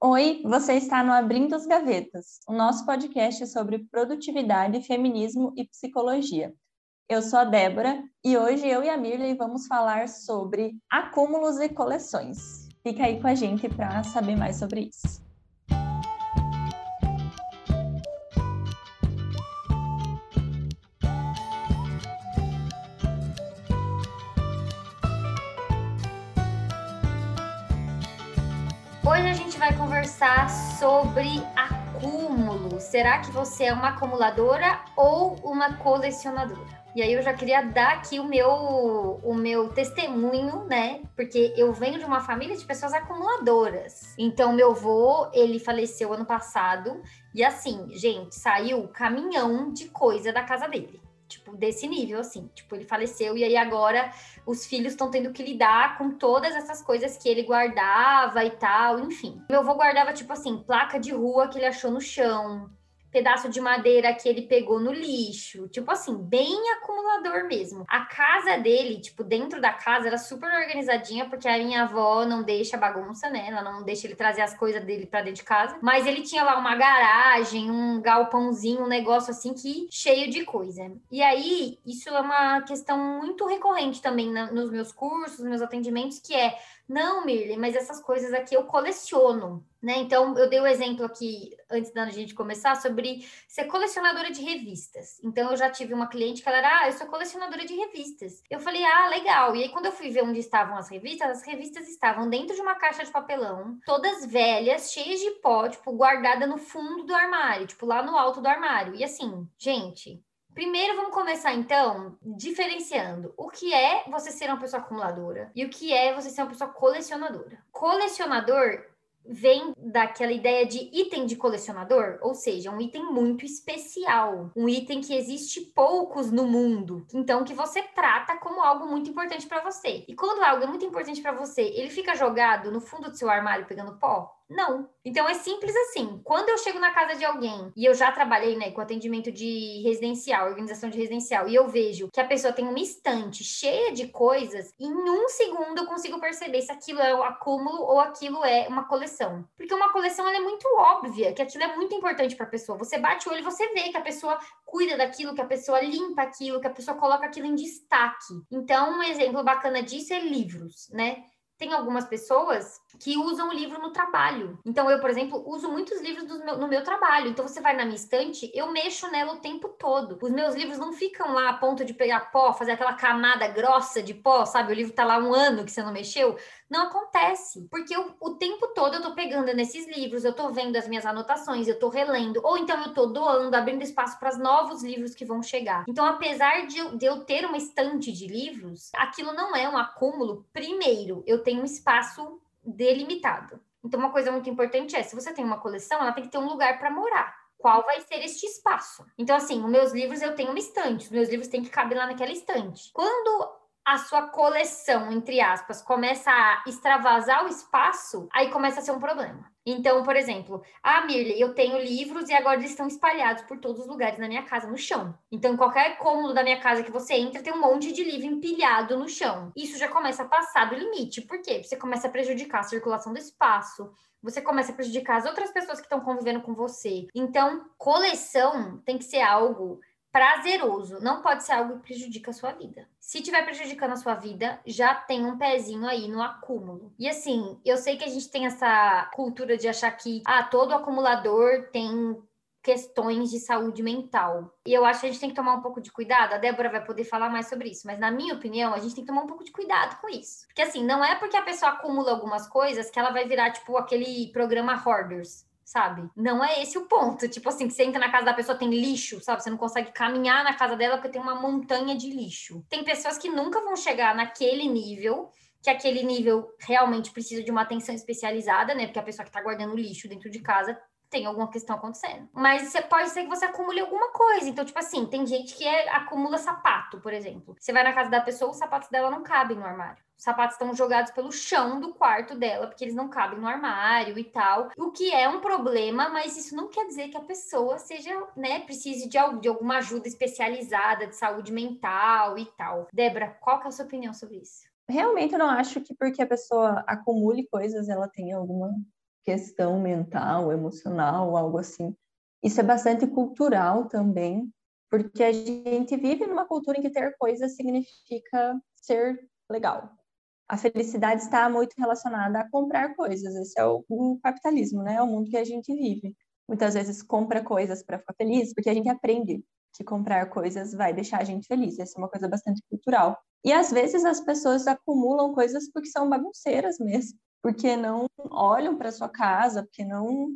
Oi, você está no Abrindo as Gavetas, o nosso podcast sobre produtividade, feminismo e psicologia. Eu sou a Débora e hoje eu e a Mirley vamos falar sobre acúmulos e coleções. Fica aí com a gente para saber mais sobre isso. Conversar sobre acúmulo. Será que você é uma acumuladora ou uma colecionadora? E aí eu já queria dar aqui o meu o meu testemunho, né? Porque eu venho de uma família de pessoas acumuladoras. Então meu avô, ele faleceu ano passado e assim, gente, saiu caminhão de coisa da casa dele tipo, desse nível, assim. Tipo, ele faleceu e aí agora os filhos estão tendo que lidar com todas essas coisas que ele guardava e tal, enfim. Meu avô guardava, tipo assim, placa de rua que ele achou no chão, pedaço de madeira que ele pegou no lixo, tipo assim, bem acumulador mesmo. A casa dele, tipo, dentro da casa era super organizadinha, porque a minha avó não deixa bagunça, né? Ela não deixa ele trazer as coisas dele para dentro de casa. Mas ele tinha lá uma garagem, um galpãozinho, um negócio assim que cheio de coisa. E aí, isso é uma questão muito recorrente também na, nos meus cursos, nos meus atendimentos, que é não, Mirley, mas essas coisas aqui eu coleciono, né? Então, eu dei o um exemplo aqui, antes da gente começar, sobre ser colecionadora de revistas. Então, eu já tive uma cliente que ela era, ah, eu sou colecionadora de revistas. Eu falei, ah, legal. E aí, quando eu fui ver onde estavam as revistas, as revistas estavam dentro de uma caixa de papelão, todas velhas, cheias de pó, tipo, guardada no fundo do armário, tipo, lá no alto do armário. E assim, gente, Primeiro, vamos começar então diferenciando o que é você ser uma pessoa acumuladora e o que é você ser uma pessoa colecionadora. Colecionador vem daquela ideia de item de colecionador, ou seja, um item muito especial, um item que existe poucos no mundo, então que você trata como algo muito importante para você. E quando algo é muito importante para você, ele fica jogado no fundo do seu armário pegando pó? Não. Então é simples assim. Quando eu chego na casa de alguém e eu já trabalhei, né, com atendimento de residencial, organização de residencial, e eu vejo que a pessoa tem uma estante cheia de coisas, em um segundo eu consigo perceber se aquilo é um acúmulo ou aquilo é uma coleção. Porque uma coleção ela é muito óbvia, que aquilo é muito importante para a pessoa. Você bate o olho e você vê que a pessoa cuida daquilo, que a pessoa limpa aquilo, que a pessoa coloca aquilo em destaque. Então, um exemplo bacana disso é livros, né? Tem algumas pessoas que usam o livro no trabalho. Então, eu, por exemplo, uso muitos livros meu, no meu trabalho. Então, você vai na minha estante, eu mexo nela o tempo todo. Os meus livros não ficam lá a ponto de pegar pó, fazer aquela camada grossa de pó, sabe? O livro tá lá um ano que você não mexeu. Não acontece, porque eu, o tempo todo eu tô pegando nesses livros, eu tô vendo as minhas anotações, eu tô relendo, ou então eu tô doando, abrindo espaço para os novos livros que vão chegar. Então, apesar de, de eu ter uma estante de livros, aquilo não é um acúmulo. Primeiro, eu tenho um espaço delimitado. Então, uma coisa muito importante é: se você tem uma coleção, ela tem que ter um lugar para morar qual vai ser este espaço. Então, assim, os meus livros eu tenho uma estante, os meus livros têm que caber lá naquela estante. Quando a sua coleção, entre aspas, começa a extravasar o espaço, aí começa a ser um problema. Então, por exemplo, ah, Mirley, eu tenho livros e agora eles estão espalhados por todos os lugares na minha casa, no chão. Então, qualquer cômodo da minha casa que você entra, tem um monte de livro empilhado no chão. Isso já começa a passar do limite. Por quê? Você começa a prejudicar a circulação do espaço, você começa a prejudicar as outras pessoas que estão convivendo com você. Então, coleção tem que ser algo prazeroso, não pode ser algo que prejudica a sua vida. Se tiver prejudicando a sua vida, já tem um pezinho aí no acúmulo. E assim, eu sei que a gente tem essa cultura de achar que ah, todo acumulador tem questões de saúde mental. E eu acho que a gente tem que tomar um pouco de cuidado. A Débora vai poder falar mais sobre isso, mas na minha opinião, a gente tem que tomar um pouco de cuidado com isso. Porque assim, não é porque a pessoa acumula algumas coisas que ela vai virar tipo aquele programa Hoarders sabe? Não é esse o ponto. Tipo assim, que você entra na casa da pessoa, tem lixo, sabe? Você não consegue caminhar na casa dela porque tem uma montanha de lixo. Tem pessoas que nunca vão chegar naquele nível que aquele nível realmente precisa de uma atenção especializada, né? Porque a pessoa que tá guardando lixo dentro de casa tem alguma questão acontecendo. Mas você pode ser que você acumule alguma coisa. Então, tipo assim, tem gente que é, acumula sapato, por exemplo. Você vai na casa da pessoa, os sapatos dela não cabem no armário. Os sapatos estão jogados pelo chão do quarto dela, porque eles não cabem no armário e tal. O que é um problema, mas isso não quer dizer que a pessoa seja, né, precise de, de alguma ajuda especializada de saúde mental e tal. Débora, qual que é a sua opinião sobre isso? Realmente eu não acho que porque a pessoa acumule coisas, ela tenha alguma questão mental, emocional, algo assim. Isso é bastante cultural também, porque a gente vive numa cultura em que ter coisas significa ser legal. A felicidade está muito relacionada a comprar coisas. Esse é o, o capitalismo, né? É o mundo que a gente vive. Muitas vezes compra coisas para ficar feliz, porque a gente aprende que comprar coisas vai deixar a gente feliz. Essa é uma coisa bastante cultural. E às vezes as pessoas acumulam coisas porque são bagunceiras mesmo, porque não olham para sua casa, porque não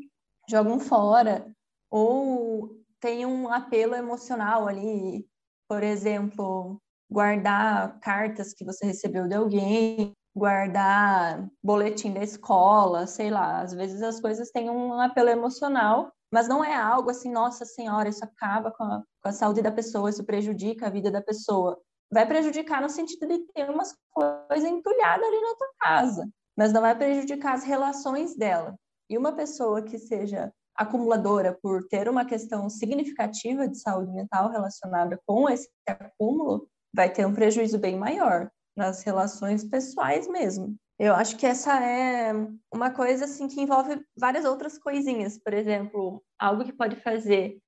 jogam fora, ou tem um apelo emocional ali, por exemplo, guardar cartas que você recebeu de alguém, guardar boletim da escola, sei lá. Às vezes as coisas têm um apelo emocional, mas não é algo assim, nossa senhora, isso acaba com a, com a saúde da pessoa, isso prejudica a vida da pessoa. Vai prejudicar no sentido de ter umas coisas entulhadas ali na tua casa, mas não vai prejudicar as relações dela. E uma pessoa que seja acumuladora por ter uma questão significativa de saúde mental relacionada com esse acúmulo, vai ter um prejuízo bem maior nas relações pessoais mesmo. Eu acho que essa é uma coisa assim que envolve várias outras coisinhas, por exemplo, algo que pode fazer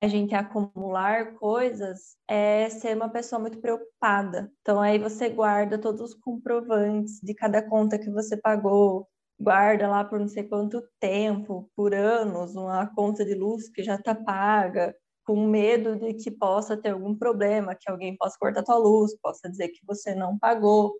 a gente acumular coisas é ser uma pessoa muito preocupada. Então aí você guarda todos os comprovantes de cada conta que você pagou, guarda lá por não sei quanto tempo, por anos, uma conta de luz que já está paga, com medo de que possa ter algum problema, que alguém possa cortar tua luz, possa dizer que você não pagou.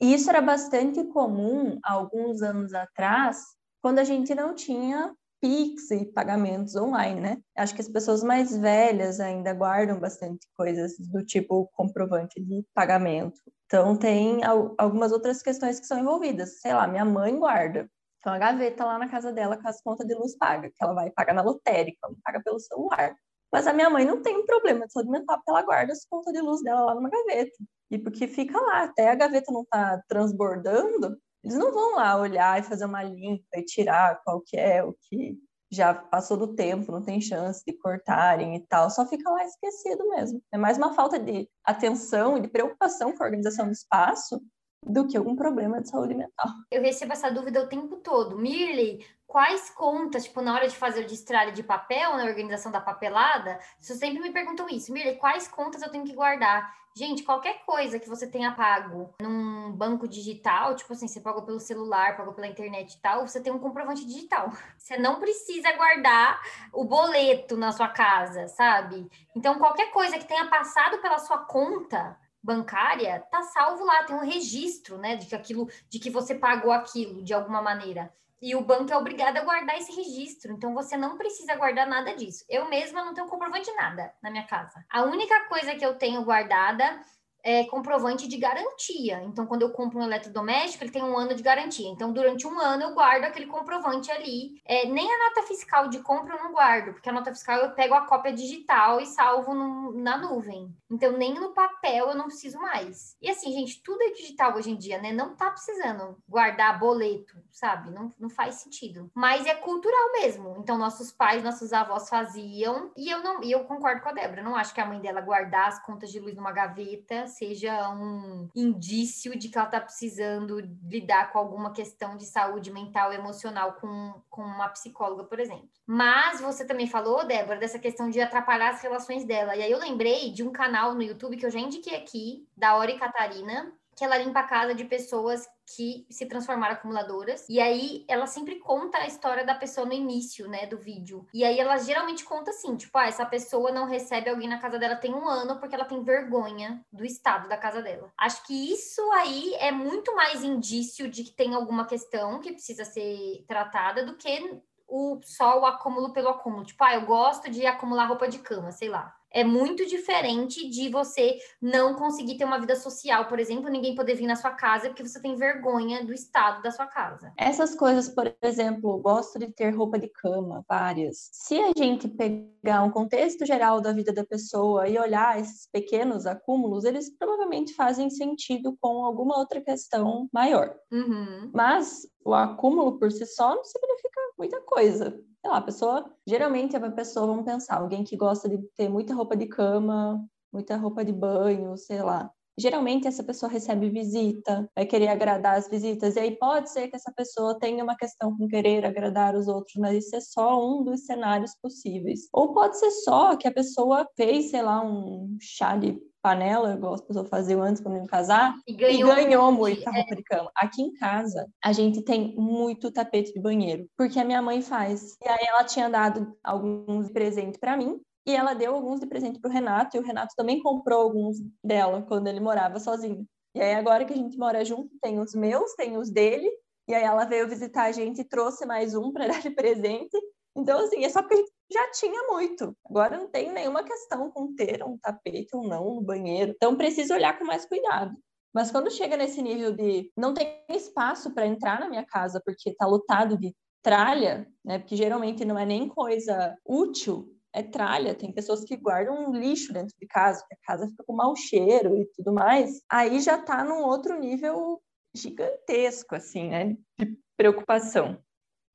E isso era bastante comum alguns anos atrás, quando a gente não tinha Pix e pagamentos online, né? Acho que as pessoas mais velhas ainda guardam bastante coisas do tipo comprovante de pagamento. Então, tem algumas outras questões que são envolvidas. Sei lá, minha mãe guarda. Então, a gaveta lá na casa dela com as contas de luz paga, que ela vai pagar na lotérica, não paga pelo celular. Mas a minha mãe não tem problema de saúde mental, porque ela guarda as contas de luz dela lá numa gaveta. E porque fica lá, até a gaveta não tá transbordando, eles não vão lá olhar e fazer uma limpa e tirar qual que é o que já passou do tempo, não tem chance de cortarem e tal, só fica lá esquecido mesmo. É mais uma falta de atenção e de preocupação com a organização do espaço do que algum problema de saúde mental. Eu recebo essa dúvida o tempo todo. Mirley, quais contas, tipo, na hora de fazer o destralhe de papel, na organização da papelada, vocês sempre me perguntam isso. Mirley, quais contas eu tenho que guardar? Gente, qualquer coisa que você tenha pago num banco digital, tipo assim, você pagou pelo celular, pagou pela internet e tal, você tem um comprovante digital. Você não precisa guardar o boleto na sua casa, sabe? Então, qualquer coisa que tenha passado pela sua conta, bancária, tá salvo lá, tem um registro, né, de que aquilo, de que você pagou aquilo de alguma maneira. E o banco é obrigado a guardar esse registro, então você não precisa guardar nada disso. Eu mesma não tenho comprovante de nada na minha casa. A única coisa que eu tenho guardada é, comprovante de garantia. Então, quando eu compro um eletrodoméstico, ele tem um ano de garantia. Então, durante um ano, eu guardo aquele comprovante ali. É, nem a nota fiscal de compra eu não guardo, porque a nota fiscal eu pego a cópia digital e salvo no, na nuvem. Então, nem no papel eu não preciso mais. E assim, gente, tudo é digital hoje em dia, né? Não tá precisando guardar boleto, sabe? Não, não faz sentido. Mas é cultural mesmo. Então, nossos pais, nossos avós faziam. E eu não, e eu concordo com a Débora. Não acho que a mãe dela guardar as contas de luz numa gaveta seja um indício de que ela está precisando lidar com alguma questão de saúde mental e emocional com, com uma psicóloga, por exemplo. Mas você também falou, Débora, dessa questão de atrapalhar as relações dela. E aí eu lembrei de um canal no YouTube que eu já indiquei aqui, da Ori Catarina, que ela limpa a casa de pessoas que se transformaram acumuladoras. E aí ela sempre conta a história da pessoa no início, né, do vídeo. E aí ela geralmente conta assim, tipo, ah, essa pessoa não recebe alguém na casa dela tem um ano porque ela tem vergonha do estado da casa dela. Acho que isso aí é muito mais indício de que tem alguma questão que precisa ser tratada do que o só o acúmulo pelo acúmulo. Tipo, ah, eu gosto de acumular roupa de cama, sei lá é muito diferente de você não conseguir ter uma vida social, por exemplo, ninguém poder vir na sua casa porque você tem vergonha do estado da sua casa. Essas coisas, por exemplo, gosto de ter roupa de cama, várias. Se a gente pegar um contexto geral da vida da pessoa e olhar esses pequenos acúmulos, eles provavelmente fazem sentido com alguma outra questão maior. Uhum. Mas o acúmulo por si só não significa muita coisa sei lá, a pessoa, geralmente é uma pessoa, vamos pensar, alguém que gosta de ter muita roupa de cama, muita roupa de banho, sei lá. Geralmente essa pessoa recebe visita, vai querer agradar as visitas, e aí pode ser que essa pessoa tenha uma questão com querer agradar os outros, mas isso é só um dos cenários possíveis. Ou pode ser só que a pessoa fez, sei lá, um chá de panela, igual as pessoas faziam antes quando iam casar, e ganhou, e ganhou muita roupa é. de cama. Aqui em casa, a gente tem muito tapete de banheiro, porque a minha mãe faz. E aí ela tinha dado alguns presentes para mim, e ela deu alguns de presente pro Renato, e o Renato também comprou alguns dela quando ele morava sozinho. E aí agora que a gente mora junto, tem os meus, tem os dele, e aí ela veio visitar a gente e trouxe mais um para dar de presente. Então, assim, é só porque a gente já tinha muito. Agora não tem nenhuma questão com ter um tapete ou não no banheiro. Então, precisa olhar com mais cuidado. Mas quando chega nesse nível de não tem espaço para entrar na minha casa porque está lotado de tralha, né? Porque geralmente não é nem coisa útil, é tralha. Tem pessoas que guardam lixo dentro de casa, que a casa fica com mau cheiro e tudo mais. Aí já está num outro nível gigantesco, assim, né? De preocupação.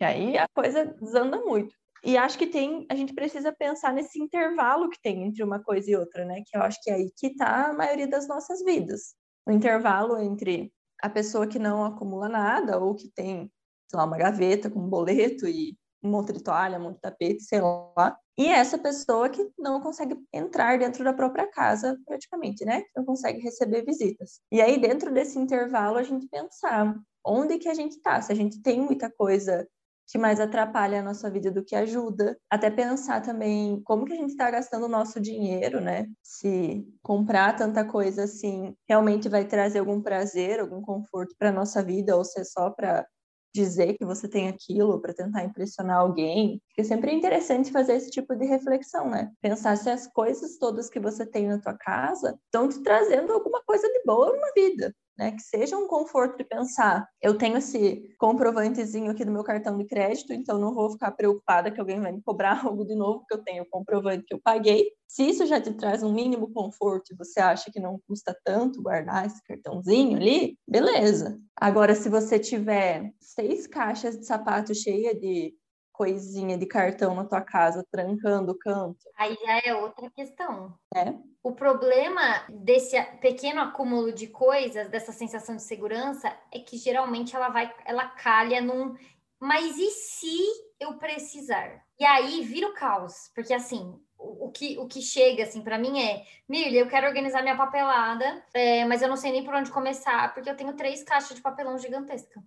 E aí a coisa desanda muito. E acho que tem, a gente precisa pensar nesse intervalo que tem entre uma coisa e outra, né? Que eu acho que é aí que está a maioria das nossas vidas. O intervalo entre a pessoa que não acumula nada ou que tem, sei lá, uma gaveta com um boleto e um monte de toalha, um monte de tapete, sei lá. E essa pessoa que não consegue entrar dentro da própria casa, praticamente, né? Não consegue receber visitas. E aí, dentro desse intervalo, a gente pensar onde que a gente está. Se a gente tem muita coisa que mais atrapalha a nossa vida do que ajuda. Até pensar também como que a gente está gastando o nosso dinheiro, né? Se comprar tanta coisa assim realmente vai trazer algum prazer, algum conforto para nossa vida ou se é só para dizer que você tem aquilo para tentar impressionar alguém. Porque sempre é interessante fazer esse tipo de reflexão, né? Pensar se as coisas todas que você tem na tua casa estão te trazendo alguma coisa de boa na vida né? Que seja um conforto de pensar, eu tenho esse comprovantezinho aqui do meu cartão de crédito, então não vou ficar preocupada que alguém vai me cobrar algo de novo, porque eu tenho o comprovante que eu paguei. Se isso já te traz um mínimo conforto e você acha que não custa tanto guardar esse cartãozinho ali, beleza. Agora, se você tiver seis caixas de sapato cheia de coisinha de cartão na tua casa trancando o canto. Aí já é outra questão. É. O problema desse pequeno acúmulo de coisas, dessa sensação de segurança, é que geralmente ela vai, ela calha num. Mas e se eu precisar? E aí vira o caos, porque assim, o, que, o que chega assim para mim é, Mirlia, eu quero organizar minha papelada, é, mas eu não sei nem por onde começar, porque eu tenho três caixas de papelão gigantesca,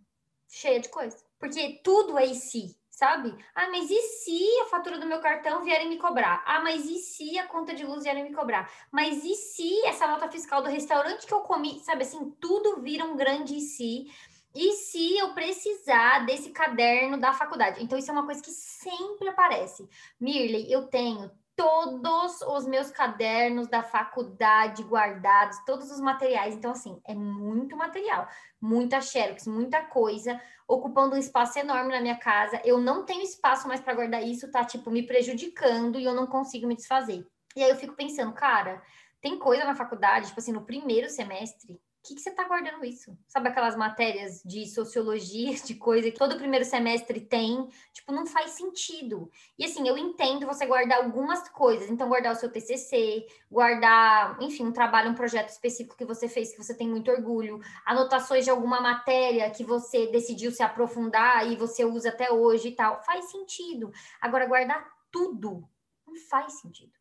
cheia de coisa. Porque tudo é e se sabe? Ah, mas e se a fatura do meu cartão vierem me cobrar? Ah, mas e se a conta de luz vierem me cobrar? Mas e se essa nota fiscal do restaurante que eu comi, sabe assim, tudo vira um grande e se. E se eu precisar desse caderno da faculdade? Então, isso é uma coisa que sempre aparece. Mirley, eu tenho todos os meus cadernos da faculdade guardados, todos os materiais. Então, assim, é muito material, muita xerox, muita coisa, ocupando um espaço enorme na minha casa. Eu não tenho espaço mais para guardar isso, tá, tipo, me prejudicando e eu não consigo me desfazer. E aí eu fico pensando, cara, tem coisa na faculdade, tipo assim, no primeiro semestre, que, que você está guardando isso? Sabe aquelas matérias de sociologia, de coisa que todo primeiro semestre tem? Tipo, não faz sentido. E assim, eu entendo você guardar algumas coisas. Então, guardar o seu TCC, guardar, enfim, um trabalho, um projeto específico que você fez, que você tem muito orgulho, anotações de alguma matéria que você decidiu se aprofundar e você usa até hoje e tal. Faz sentido. Agora, guardar tudo não faz sentido.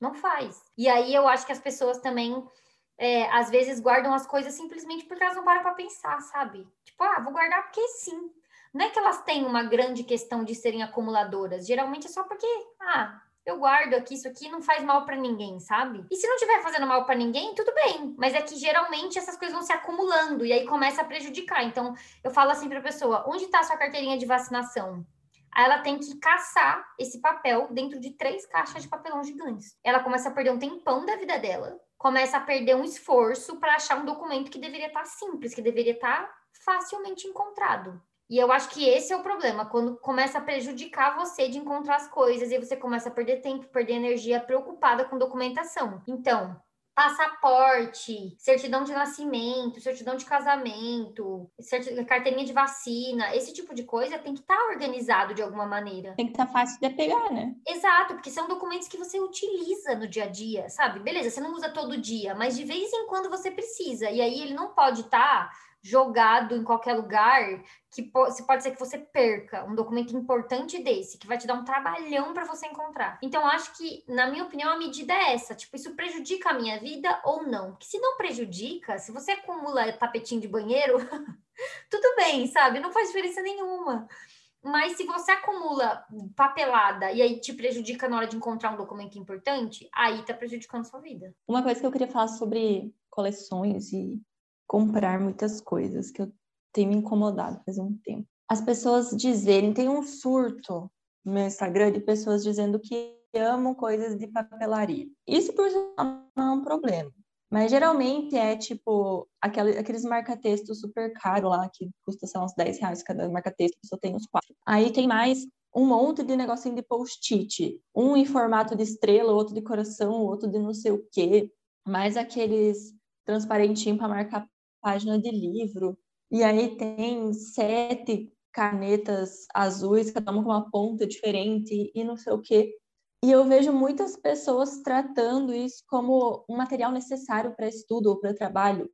Não faz. E aí eu acho que as pessoas também é, às vezes guardam as coisas simplesmente porque elas não param para pensar, sabe? Tipo, ah, vou guardar porque sim. Não é que elas têm uma grande questão de serem acumuladoras. Geralmente é só porque, ah, eu guardo aqui, isso aqui não faz mal para ninguém, sabe? E se não estiver fazendo mal para ninguém, tudo bem. Mas é que geralmente essas coisas vão se acumulando e aí começa a prejudicar. Então, eu falo assim para a pessoa: onde está a sua carteirinha de vacinação? Aí ela tem que caçar esse papel dentro de três caixas de papelão gigantes. Ela começa a perder um tempão da vida dela começa a perder um esforço para achar um documento que deveria estar tá simples, que deveria estar tá facilmente encontrado. E eu acho que esse é o problema, quando começa a prejudicar você de encontrar as coisas e você começa a perder tempo, perder energia preocupada com documentação. Então, passaporte, certidão de nascimento, certidão de casamento, carteirinha de vacina, esse tipo de coisa tem que estar tá organizado de alguma maneira. Tem que estar tá fácil de pegar, né? Exato, porque são documentos que você utiliza no dia a dia, sabe? Beleza, você não usa todo dia, mas de vez em quando você precisa. E aí ele não pode estar tá jogado em qualquer lugar que pode ser que você perca um documento importante desse, que vai te dar um trabalhão para você encontrar. Então, acho que, na minha opinião, a medida é essa. Tipo, isso prejudica a minha vida ou não? Porque se não prejudica, se você acumula tapetinho de banheiro, tudo bem, sabe? Não faz diferença nenhuma. Mas se você acumula papelada e aí te prejudica na hora de encontrar um documento importante, aí tá prejudicando sua vida. Uma coisa que eu queria falar sobre coleções e comprar muitas coisas, que eu tenho me incomodado faz um tempo. As pessoas dizerem, tem um surto no meu Instagram de pessoas dizendo que amam coisas de papelaria. Isso por si não é um problema. Mas geralmente é tipo aquele, aqueles marca-textos super caros lá, que custa, lá, uns 10 reais cada marca-texto, só tem uns quatro. Aí tem mais um monte de negocinho de post-it. Um em formato de estrela, outro de coração, outro de não sei o quê. Mais aqueles transparentinho para marcar página de livro, e aí tem sete canetas azuis, cada uma com uma ponta diferente e não sei o quê. E eu vejo muitas pessoas tratando isso como um material necessário para estudo ou para trabalho.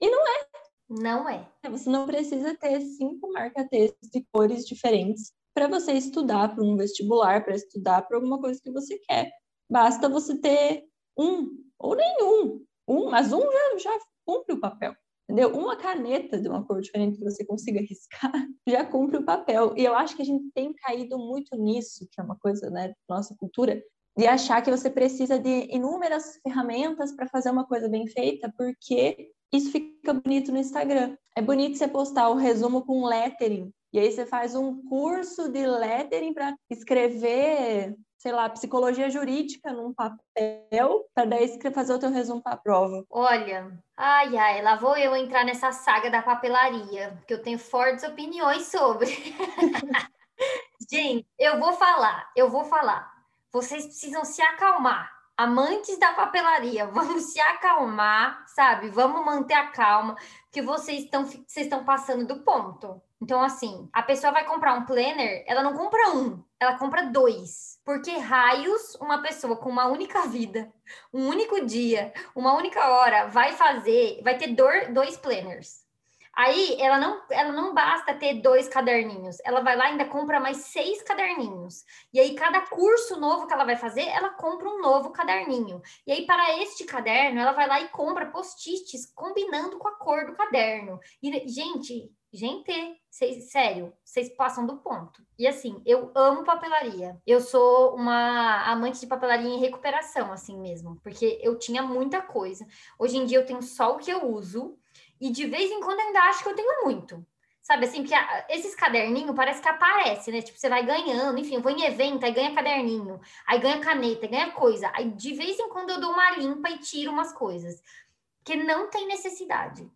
E não é. Não é. Você não precisa ter cinco marca-textos de cores diferentes para você estudar para um vestibular, para estudar para alguma coisa que você quer. Basta você ter um ou nenhum. Um, mas um já, já cumpre o papel entendeu? Uma caneta de uma cor diferente que você consiga riscar já cumpre o papel. E eu acho que a gente tem caído muito nisso, que é uma coisa, né, da nossa cultura, de achar que você precisa de inúmeras ferramentas para fazer uma coisa bem feita, porque isso fica bonito no Instagram. É bonito você postar o resumo com lettering, e aí você faz um curso de lettering para escrever sei lá, psicologia jurídica num papel, para daí fazer o teu resumo para a prova. Olha, ai, ai, lá vou eu entrar nessa saga da papelaria, porque eu tenho fortes opiniões sobre. Gente, eu vou falar, eu vou falar. Vocês precisam se acalmar. Amantes da papelaria, vamos se acalmar, sabe? Vamos manter a calma, porque vocês estão vocês estão passando do ponto. Então, assim, a pessoa vai comprar um planner, ela não compra um, ela compra dois. Porque raios uma pessoa com uma única vida, um único dia, uma única hora, vai fazer, vai ter dois planners. Aí ela não, ela não basta ter dois caderninhos, ela vai lá e ainda compra mais seis caderninhos. E aí, cada curso novo que ela vai fazer, ela compra um novo caderninho. E aí, para este caderno, ela vai lá e compra post-its combinando com a cor do caderno. E, gente, Gente, cês, sério, vocês passam do ponto. E assim, eu amo papelaria. Eu sou uma amante de papelaria em recuperação, assim mesmo, porque eu tinha muita coisa. Hoje em dia eu tenho só o que eu uso e de vez em quando eu ainda acho que eu tenho muito. Sabe assim, porque esses caderninhos parece que aparece, né? Tipo, você vai ganhando, enfim, eu vou em evento, aí ganha caderninho, aí ganha caneta, ganha coisa. Aí de vez em quando eu dou uma limpa e tiro umas coisas. Que não tem necessidade.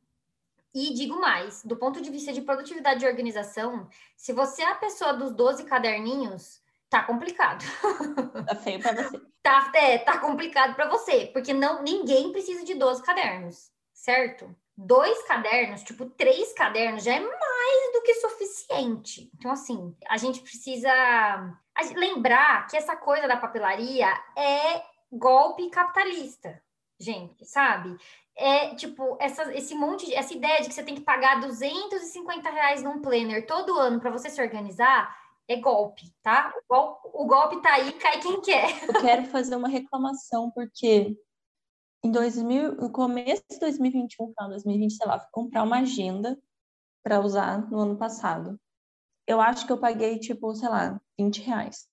E digo mais, do ponto de vista de produtividade de organização, se você é a pessoa dos 12 caderninhos, tá complicado. Tá feio para você. tá, é, tá complicado para você, porque não ninguém precisa de 12 cadernos, certo? Dois cadernos, tipo três cadernos, já é mais do que suficiente. Então, assim, a gente precisa lembrar que essa coisa da papelaria é golpe capitalista gente, sabe? é tipo essa, esse monte, essa ideia de que você tem que pagar 250 reais num planner todo ano para você se organizar é golpe, tá? O golpe, o golpe tá aí, cai quem quer. Eu quero fazer uma reclamação porque em 2000, no começo de 2021, final de 2020, sei lá, fui comprar uma agenda para usar no ano passado. Eu acho que eu paguei, tipo, sei lá, 20 reais.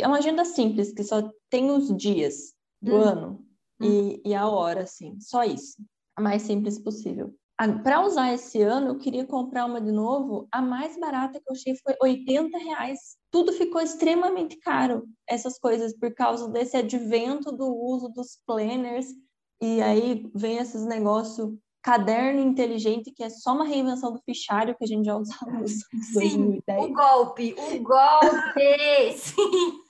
É uma agenda simples, que só tem os dias do hum. ano e, e a hora, assim, só isso. A mais simples possível. Para usar esse ano, eu queria comprar uma de novo. A mais barata que eu achei foi 80 reais. Tudo ficou extremamente caro, essas coisas, por causa desse advento do uso dos planners. E aí vem esses negócios, caderno inteligente, que é só uma reinvenção do fichário que a gente já usava nos anos Sim, 2010. O golpe, o golpe! Sim!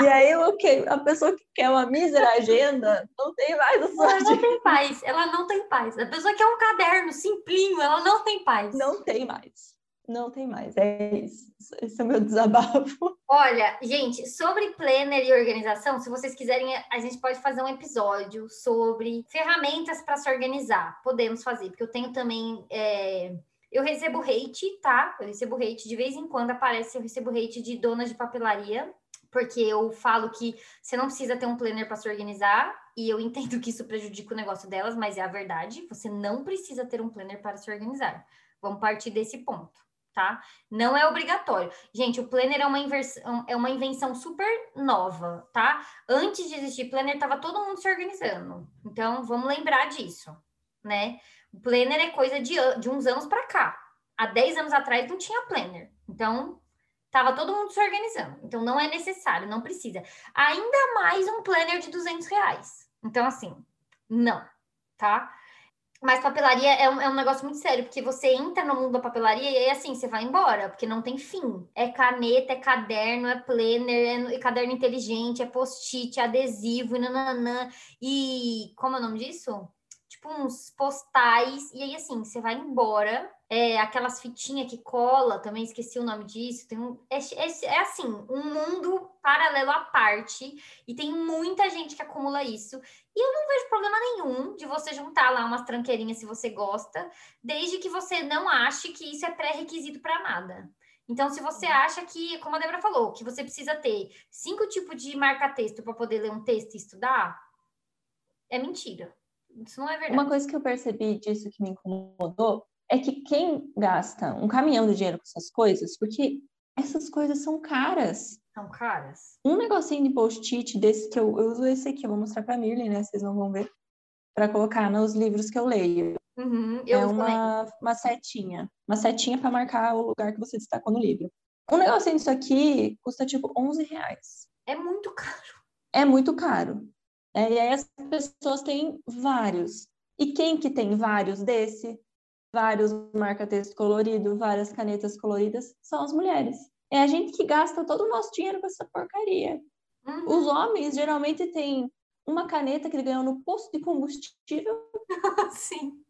E aí, ok, a pessoa que quer uma mísera agenda não tem mais a sua Ela não tem paz, ela não tem paz. A pessoa que quer um caderno simplinho, ela não tem paz. Não tem mais. Não tem mais. É isso. Esse é o meu desabafo. Olha, gente, sobre planner e organização, se vocês quiserem, a gente pode fazer um episódio sobre ferramentas para se organizar. Podemos fazer, porque eu tenho também. É... Eu recebo hate, tá? Eu recebo hate de vez em quando aparece, eu recebo hate de donas de papelaria porque eu falo que você não precisa ter um planner para se organizar, e eu entendo que isso prejudica o negócio delas, mas é a verdade, você não precisa ter um planner para se organizar. Vamos partir desse ponto, tá? Não é obrigatório. Gente, o planner é uma, inversão, é uma invenção super nova, tá? Antes de existir planner, estava todo mundo se organizando. Então, vamos lembrar disso, né? Planner é coisa de, de uns anos para cá. Há 10 anos atrás não tinha planner. Então, Tava todo mundo se organizando. Então, não é necessário, não precisa. Ainda mais um planner de 200 reais. Então, assim, não, tá? Mas papelaria é um, é um negócio muito sério, porque você entra no mundo da papelaria e aí, assim, você vai embora, porque não tem fim. É caneta, é caderno, é planner, é caderno inteligente, é post-it, é adesivo, e nananã. E como é o nome disso? Tipo, uns postais. E aí, assim, você vai embora é, aquelas fitinhas que cola, também esqueci o nome disso. Tem um, é, é, é, assim, um mundo paralelo à parte, e tem muita gente que acumula isso. E eu não vejo problema nenhum de você juntar lá umas tranqueirinhas se você gosta, desde que você não ache que isso é pré-requisito para nada. Então, se você acha que, como a Débora falou, que você precisa ter cinco tipos de marca-texto para poder ler um texto e estudar, é mentira. Isso não é verdade. Uma coisa que eu percebi disso que me incomodou é que quem gasta um caminhão de dinheiro com essas coisas, porque essas coisas são caras. São caras. Um negocinho de post-it desse que eu, eu uso esse aqui, eu vou mostrar para Mirley, né? Vocês não vão ver, para colocar nos livros que eu leio. Uhum, eu é uma, uma setinha, uma setinha para marcar o lugar que você destacou no livro. Um negocinho disso aqui custa tipo 11 reais. É muito caro. É muito caro. É, e aí as pessoas têm vários. E quem que tem vários desse vários marca-texto colorido, várias canetas coloridas, são as mulheres. É a gente que gasta todo o nosso dinheiro com essa porcaria. Uhum. Os homens geralmente têm uma caneta que ele ganhou no posto de combustível. Sim.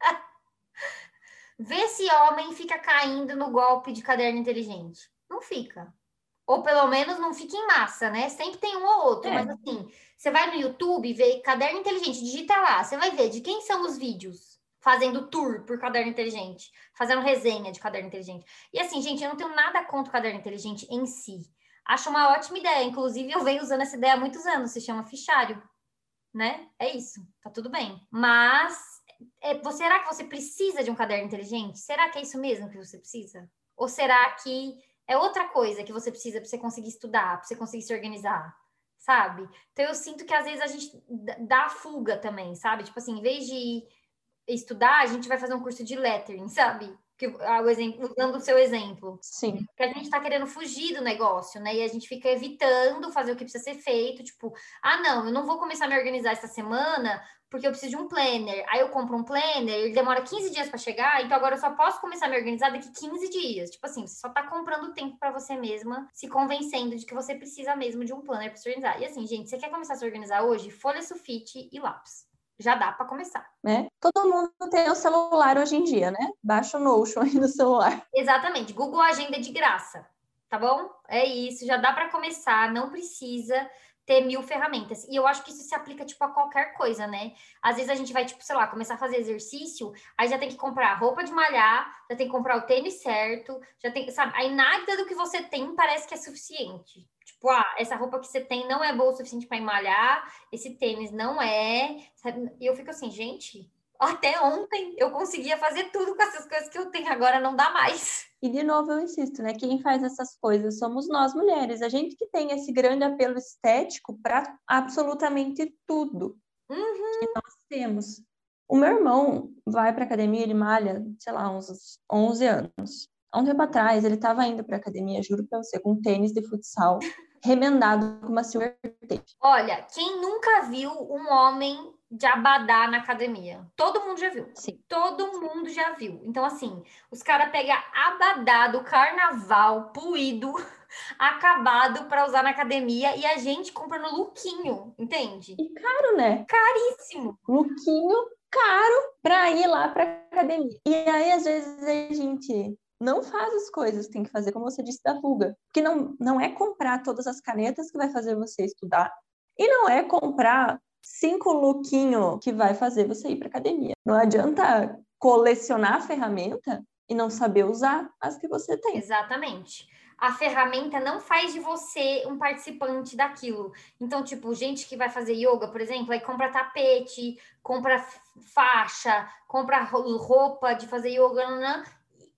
Vê se homem fica caindo no golpe de caderno inteligente. Não fica. Ou pelo menos não fica em massa, né? Sempre tem um ou outro, é. mas assim, você vai no YouTube vê caderno inteligente, digita lá, você vai ver de quem são os vídeos fazendo tour por caderno inteligente, fazendo resenha de caderno inteligente. E assim, gente, eu não tenho nada contra o caderno inteligente em si. Acho uma ótima ideia. Inclusive, eu venho usando essa ideia há muitos anos. Se chama fichário, né? É isso. Tá tudo bem. Mas, é, será que você precisa de um caderno inteligente? Será que é isso mesmo que você precisa? Ou será que é outra coisa que você precisa para você conseguir estudar, para você conseguir se organizar? Sabe? Então, eu sinto que às vezes a gente dá fuga também, sabe? Tipo assim, em vez de estudar, a gente vai fazer um curso de lettering, sabe? Que, ah, o exemplo, usando o seu exemplo. Sim. Que a gente está querendo fugir do negócio, né? E a gente fica evitando fazer o que precisa ser feito. Tipo, ah, não, eu não vou começar a me organizar essa semana porque eu preciso de um planner. Aí eu compro um planner, ele demora 15 dias para chegar, então agora eu só posso começar a me organizar daqui 15 dias. Tipo assim, você só tá comprando tempo para você mesma, se convencendo de que você precisa mesmo de um planner para se organizar. E assim, gente, você quer começar a se organizar hoje? Folha sulfite e lápis já dá para começar. Né? Todo mundo tem o celular hoje em dia, né? Baixa o Notion aí no celular. Exatamente. Google Agenda de graça, tá bom? É isso, já dá para começar, não precisa ter mil ferramentas. E eu acho que isso se aplica, tipo, a qualquer coisa, né? Às vezes a gente vai, tipo, sei lá, começar a fazer exercício, aí já tem que comprar roupa de malhar, já tem que comprar o tênis certo, já tem, sabe? Aí nada do que você tem parece que é suficiente. Tipo, ah, essa roupa que você tem não é boa o suficiente para malhar, esse tênis não é. E eu fico assim, gente, até ontem eu conseguia fazer tudo com essas coisas que eu tenho, agora não dá mais. E de novo eu insisto, né? Quem faz essas coisas somos nós mulheres, a gente que tem esse grande apelo estético para absolutamente tudo uhum. que nós temos. O meu irmão vai para academia, ele malha, sei lá, uns 11 anos. Há um tempo atrás, ele estava indo para academia, juro para você, com um tênis de futsal remendado com uma silver tape. Olha, quem nunca viu um homem de abadá na academia. Todo mundo já viu. Sim. Todo mundo já viu. Então, assim, os caras pegam abadá do carnaval, puído, acabado para usar na academia e a gente compra no lookinho, entende? E caro, né? Caríssimo. Lookinho caro para ir lá para academia. E aí às vezes a gente não faz as coisas que tem que fazer, como você disse da fuga, porque não não é comprar todas as canetas que vai fazer você estudar e não é comprar cinco lookinho que vai fazer você ir para academia. Não adianta colecionar a ferramenta e não saber usar as que você tem. Exatamente. A ferramenta não faz de você um participante daquilo. Então, tipo, gente que vai fazer yoga, por exemplo, aí compra tapete, compra faixa, compra roupa de fazer yoga, nanã.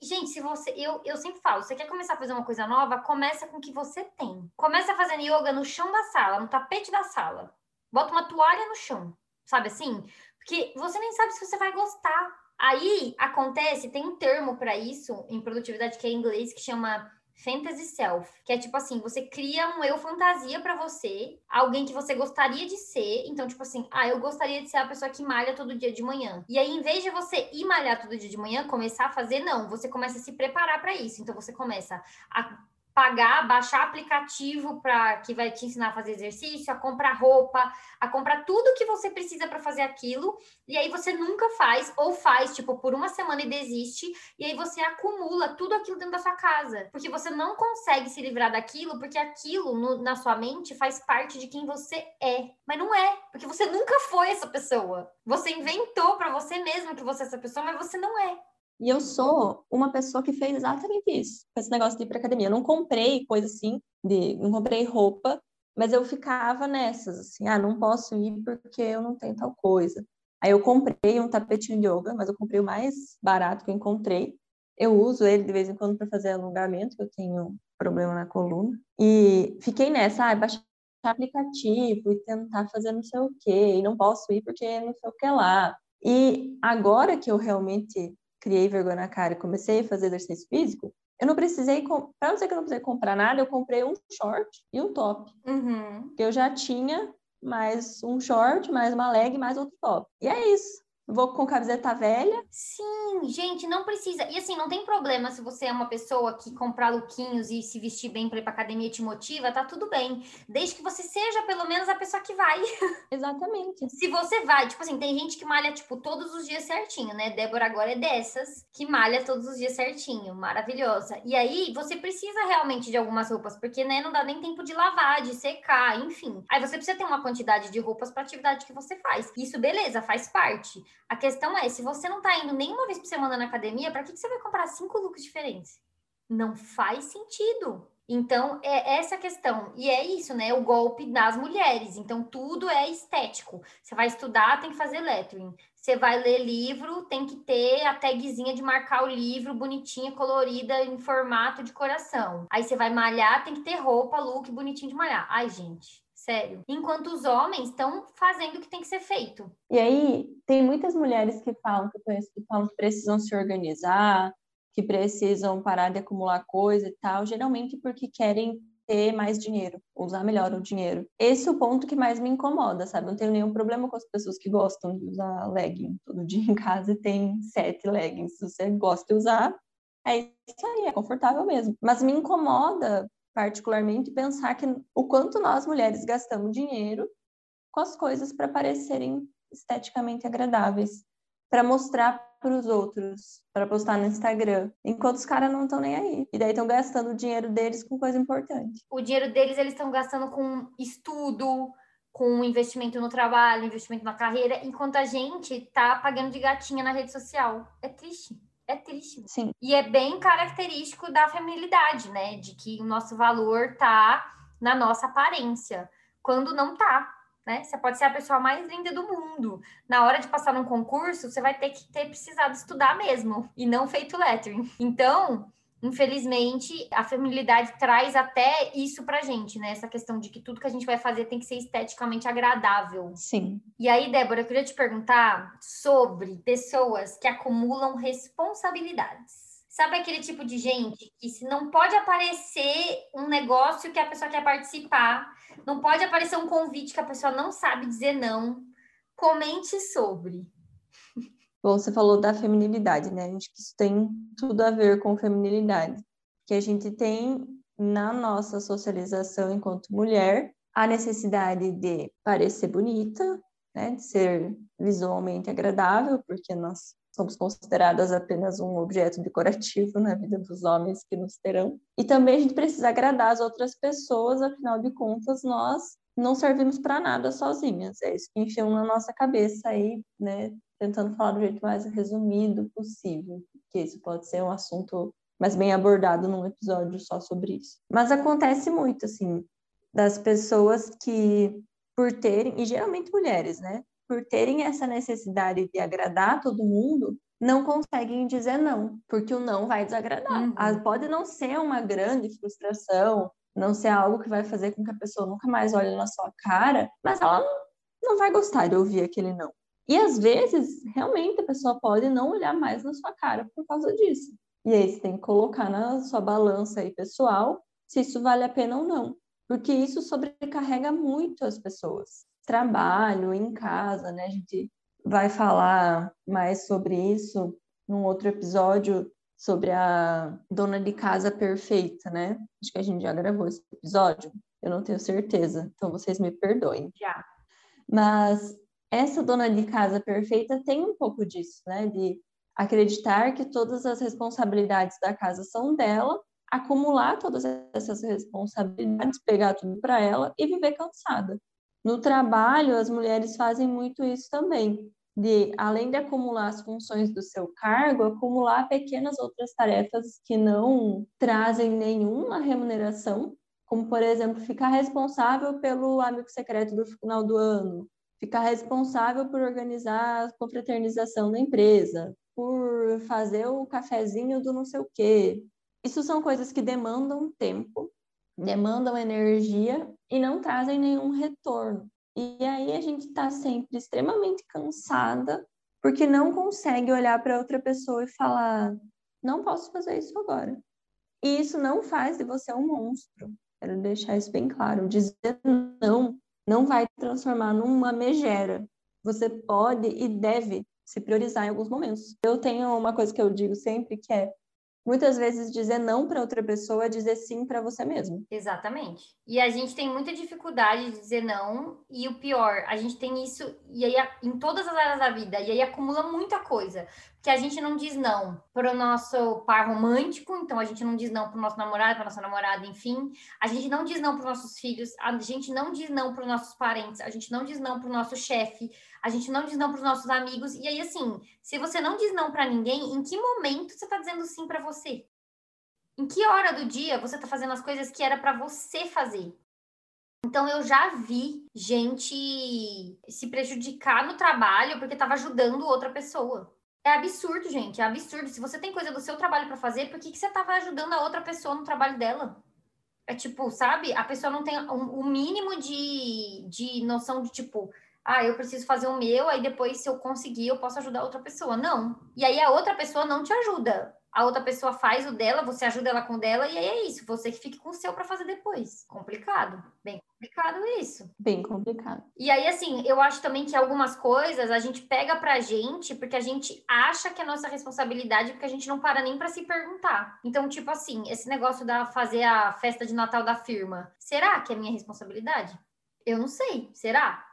Gente, se você. Eu, eu sempre falo, você quer começar a fazer uma coisa nova, começa com o que você tem. Começa fazendo yoga no chão da sala, no tapete da sala. Bota uma toalha no chão, sabe assim? Porque você nem sabe se você vai gostar. Aí acontece, tem um termo para isso em produtividade que é em inglês que chama fantasy self, que é tipo assim, você cria um eu fantasia para você, alguém que você gostaria de ser. Então, tipo assim, ah, eu gostaria de ser a pessoa que malha todo dia de manhã. E aí, em vez de você ir malhar todo dia de manhã, começar a fazer, não, você começa a se preparar para isso. Então, você começa a pagar, baixar aplicativo para que vai te ensinar a fazer exercício, a comprar roupa, a comprar tudo que você precisa para fazer aquilo, e aí você nunca faz ou faz tipo por uma semana e desiste, e aí você acumula tudo aquilo dentro da sua casa, porque você não consegue se livrar daquilo, porque aquilo no, na sua mente faz parte de quem você é, mas não é, porque você nunca foi essa pessoa. Você inventou para você mesmo que você é essa pessoa, mas você não é. E eu sou uma pessoa que fez exatamente isso, com esse negócio de ir para academia. Eu não comprei coisa assim, de, não comprei roupa, mas eu ficava nessas, assim, ah, não posso ir porque eu não tenho tal coisa. Aí eu comprei um tapetinho de yoga, mas eu comprei o mais barato que eu encontrei. Eu uso ele de vez em quando para fazer alongamento, eu tenho problema na coluna. E fiquei nessa, ah, baixar aplicativo e tentar fazer não sei o quê, e não posso ir porque não sei o que lá. E agora que eu realmente criei vergonha na cara e comecei a fazer exercício físico, eu não precisei, para não dizer que eu não precisei comprar nada, eu comprei um short e um top. Uhum. Eu já tinha mais um short, mais uma leg, mais outro top. E é isso. Vou com camiseta velha. Sim, gente, não precisa. E assim, não tem problema se você é uma pessoa que comprar lookinhos e se vestir bem para ir pra academia te motiva, tá tudo bem. Desde que você seja pelo menos a pessoa que vai. Exatamente. se você vai, tipo assim, tem gente que malha, tipo, todos os dias certinho, né? Débora agora é dessas que malha todos os dias certinho. Maravilhosa. E aí, você precisa realmente de algumas roupas, porque, né, não dá nem tempo de lavar, de secar, enfim. Aí você precisa ter uma quantidade de roupas pra atividade que você faz. Isso, beleza, faz parte. A questão é, se você não tá indo nenhuma vez por semana na academia, para que, que você vai comprar cinco looks diferentes? Não faz sentido. Então, é essa a questão. E é isso, né? O golpe das mulheres. Então, tudo é estético. Você vai estudar, tem que fazer lettering. Você vai ler livro, tem que ter a tagzinha de marcar o livro bonitinha, colorida, em formato de coração. Aí você vai malhar, tem que ter roupa, look bonitinho de malhar. Ai, gente, sério. Enquanto os homens estão fazendo o que tem que ser feito. E aí, tem muitas mulheres que falam, que conheço, que falam que precisam se organizar, que precisam parar de acumular coisa e tal, geralmente porque querem ter mais dinheiro, usar melhor o dinheiro. Esse é o ponto que mais me incomoda, sabe? Não tenho nenhum problema com as pessoas que gostam de usar legging todo dia em casa e tem sete leggings. Se você gosta de usar, é isso aí, é confortável mesmo. Mas me incomoda particularmente, pensar que o quanto nós mulheres gastamos dinheiro com as coisas para parecerem esteticamente agradáveis, para mostrar para os outros, para postar no Instagram, enquanto os caras não estão nem aí. E daí estão gastando o dinheiro deles com coisa importante. O dinheiro deles eles estão gastando com estudo, com investimento no trabalho, investimento na carreira, enquanto a gente tá pagando de gatinha na rede social. É triste. É triste. Sim. E é bem característico da feminilidade, né? De que o nosso valor tá na nossa aparência, quando não tá. Né? Você pode ser a pessoa mais linda do mundo. Na hora de passar num concurso, você vai ter que ter precisado estudar mesmo e não feito lettering. Então, infelizmente, a feminilidade traz até isso pra gente, né? Essa questão de que tudo que a gente vai fazer tem que ser esteticamente agradável. Sim. E aí, Débora, eu queria te perguntar sobre pessoas que acumulam responsabilidades. Sabe aquele tipo de gente que se não pode aparecer um negócio que a pessoa quer participar, não pode aparecer um convite que a pessoa não sabe dizer não, comente sobre. Bom, você falou da feminilidade, né? A gente que isso tem tudo a ver com feminilidade. Que a gente tem na nossa socialização enquanto mulher, a necessidade de parecer bonita, né, de ser visualmente agradável, porque nós somos consideradas apenas um objeto decorativo na vida dos homens que nos terão. E também a gente precisa agradar as outras pessoas, afinal de contas, nós não servimos para nada sozinhas. É isso que enfiam na nossa cabeça aí, né, tentando falar do jeito mais resumido possível, que isso pode ser um assunto mais bem abordado num episódio só sobre isso. Mas acontece muito, assim, das pessoas que, por terem, e geralmente mulheres, né? Por terem essa necessidade de agradar todo mundo, não conseguem dizer não, porque o não vai desagradar. Uhum. Pode não ser uma grande frustração, não ser algo que vai fazer com que a pessoa nunca mais olhe na sua cara, mas ela não vai gostar de ouvir aquele não. E às vezes, realmente, a pessoa pode não olhar mais na sua cara por causa disso. E aí você tem que colocar na sua balança aí pessoal se isso vale a pena ou não porque isso sobrecarrega muito as pessoas. Trabalho, em casa, né? A gente vai falar mais sobre isso num outro episódio sobre a dona de casa perfeita, né? Acho que a gente já gravou esse episódio, eu não tenho certeza, então vocês me perdoem. Já. Mas essa dona de casa perfeita tem um pouco disso, né? De acreditar que todas as responsabilidades da casa são dela acumular todas essas responsabilidades, pegar tudo para ela e viver cansada. No trabalho, as mulheres fazem muito isso também, de além de acumular as funções do seu cargo, acumular pequenas outras tarefas que não trazem nenhuma remuneração, como por exemplo, ficar responsável pelo amigo secreto do final do ano, ficar responsável por organizar a confraternização da empresa, por fazer o cafezinho do não sei o quê, isso são coisas que demandam tempo, demandam energia e não trazem nenhum retorno. E aí a gente está sempre extremamente cansada porque não consegue olhar para outra pessoa e falar: não posso fazer isso agora. E isso não faz de você um monstro. Quero deixar isso bem claro. Dizer não não vai transformar numa megera. Você pode e deve se priorizar em alguns momentos. Eu tenho uma coisa que eu digo sempre que é muitas vezes dizer não para outra pessoa é dizer sim para você mesmo. Exatamente. E a gente tem muita dificuldade de dizer não, e o pior, a gente tem isso e aí em todas as áreas da vida, e aí acumula muita coisa que a gente não diz não para o nosso par romântico, então a gente não diz não para o nosso namorado, para nossa namorada, enfim. A gente não diz não para os nossos filhos, a gente não diz não para os nossos parentes, a gente não diz não para o nosso chefe, a gente não diz não para os nossos amigos. E aí, assim, se você não diz não para ninguém, em que momento você está dizendo sim para você? Em que hora do dia você está fazendo as coisas que era para você fazer? Então eu já vi gente se prejudicar no trabalho porque estava ajudando outra pessoa. É absurdo, gente. É absurdo. Se você tem coisa do seu trabalho para fazer, por que, que você estava ajudando a outra pessoa no trabalho dela? É tipo, sabe? A pessoa não tem o um, um mínimo de, de noção de tipo, ah, eu preciso fazer o meu, aí depois, se eu conseguir, eu posso ajudar outra pessoa. Não. E aí a outra pessoa não te ajuda a outra pessoa faz o dela, você ajuda ela com o dela, e aí é isso, você que fique com o seu para fazer depois. Complicado, bem complicado isso. Bem complicado. E aí, assim, eu acho também que algumas coisas a gente pega pra gente porque a gente acha que é nossa responsabilidade, porque a gente não para nem para se perguntar. Então, tipo assim, esse negócio da fazer a festa de Natal da firma, será que é minha responsabilidade? Eu não sei, será?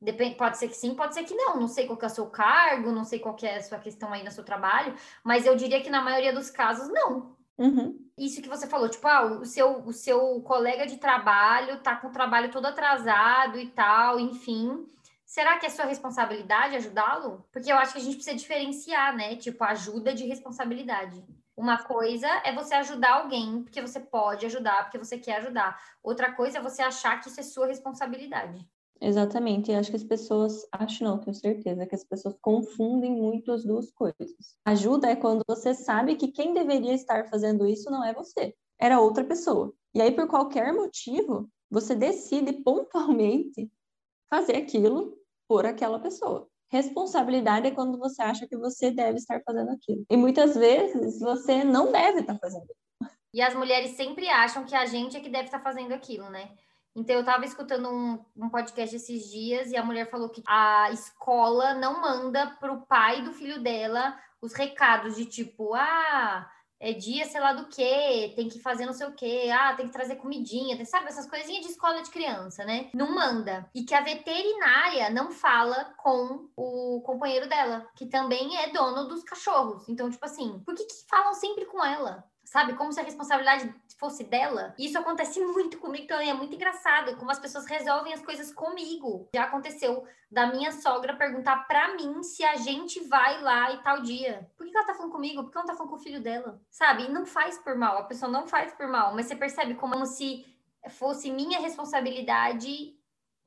Depende, pode ser que sim, pode ser que não. Não sei qual é o seu cargo, não sei qual é a sua questão aí no seu trabalho, mas eu diria que na maioria dos casos, não. Uhum. Isso que você falou, tipo, ah, o seu, o seu colega de trabalho tá com o trabalho todo atrasado e tal, enfim. Será que é sua responsabilidade ajudá-lo? Porque eu acho que a gente precisa diferenciar, né? Tipo, ajuda de responsabilidade. Uma coisa é você ajudar alguém porque você pode ajudar, porque você quer ajudar. Outra coisa é você achar que isso é sua responsabilidade. Exatamente, e acho que as pessoas, acho não, tenho certeza, que as pessoas confundem muito as duas coisas. Ajuda é quando você sabe que quem deveria estar fazendo isso não é você, era outra pessoa. E aí, por qualquer motivo, você decide pontualmente fazer aquilo por aquela pessoa. Responsabilidade é quando você acha que você deve estar fazendo aquilo. E muitas vezes você não deve estar fazendo. E as mulheres sempre acham que a gente é que deve estar fazendo aquilo, né? Então, eu estava escutando um, um, podcast esses dias e a mulher falou que a escola não manda para o pai do filho dela os recados de tipo, ah, é dia sei lá do que, tem que fazer não sei o que, ah, tem que trazer comidinha, sabe? Essas coisinhas de escola de criança, né? Não manda. E que a veterinária não fala com o companheiro dela, que também é dono dos cachorros. Então, tipo assim, por que, que falam sempre com ela? Sabe? Como se a responsabilidade fosse dela. Isso acontece muito comigo também, é muito engraçado como as pessoas resolvem as coisas comigo. Já aconteceu da minha sogra perguntar para mim se a gente vai lá e tal dia. Por que ela tá falando comigo? Por que ela não tá falando com o filho dela? Sabe? E não faz por mal, a pessoa não faz por mal, mas você percebe como se fosse minha responsabilidade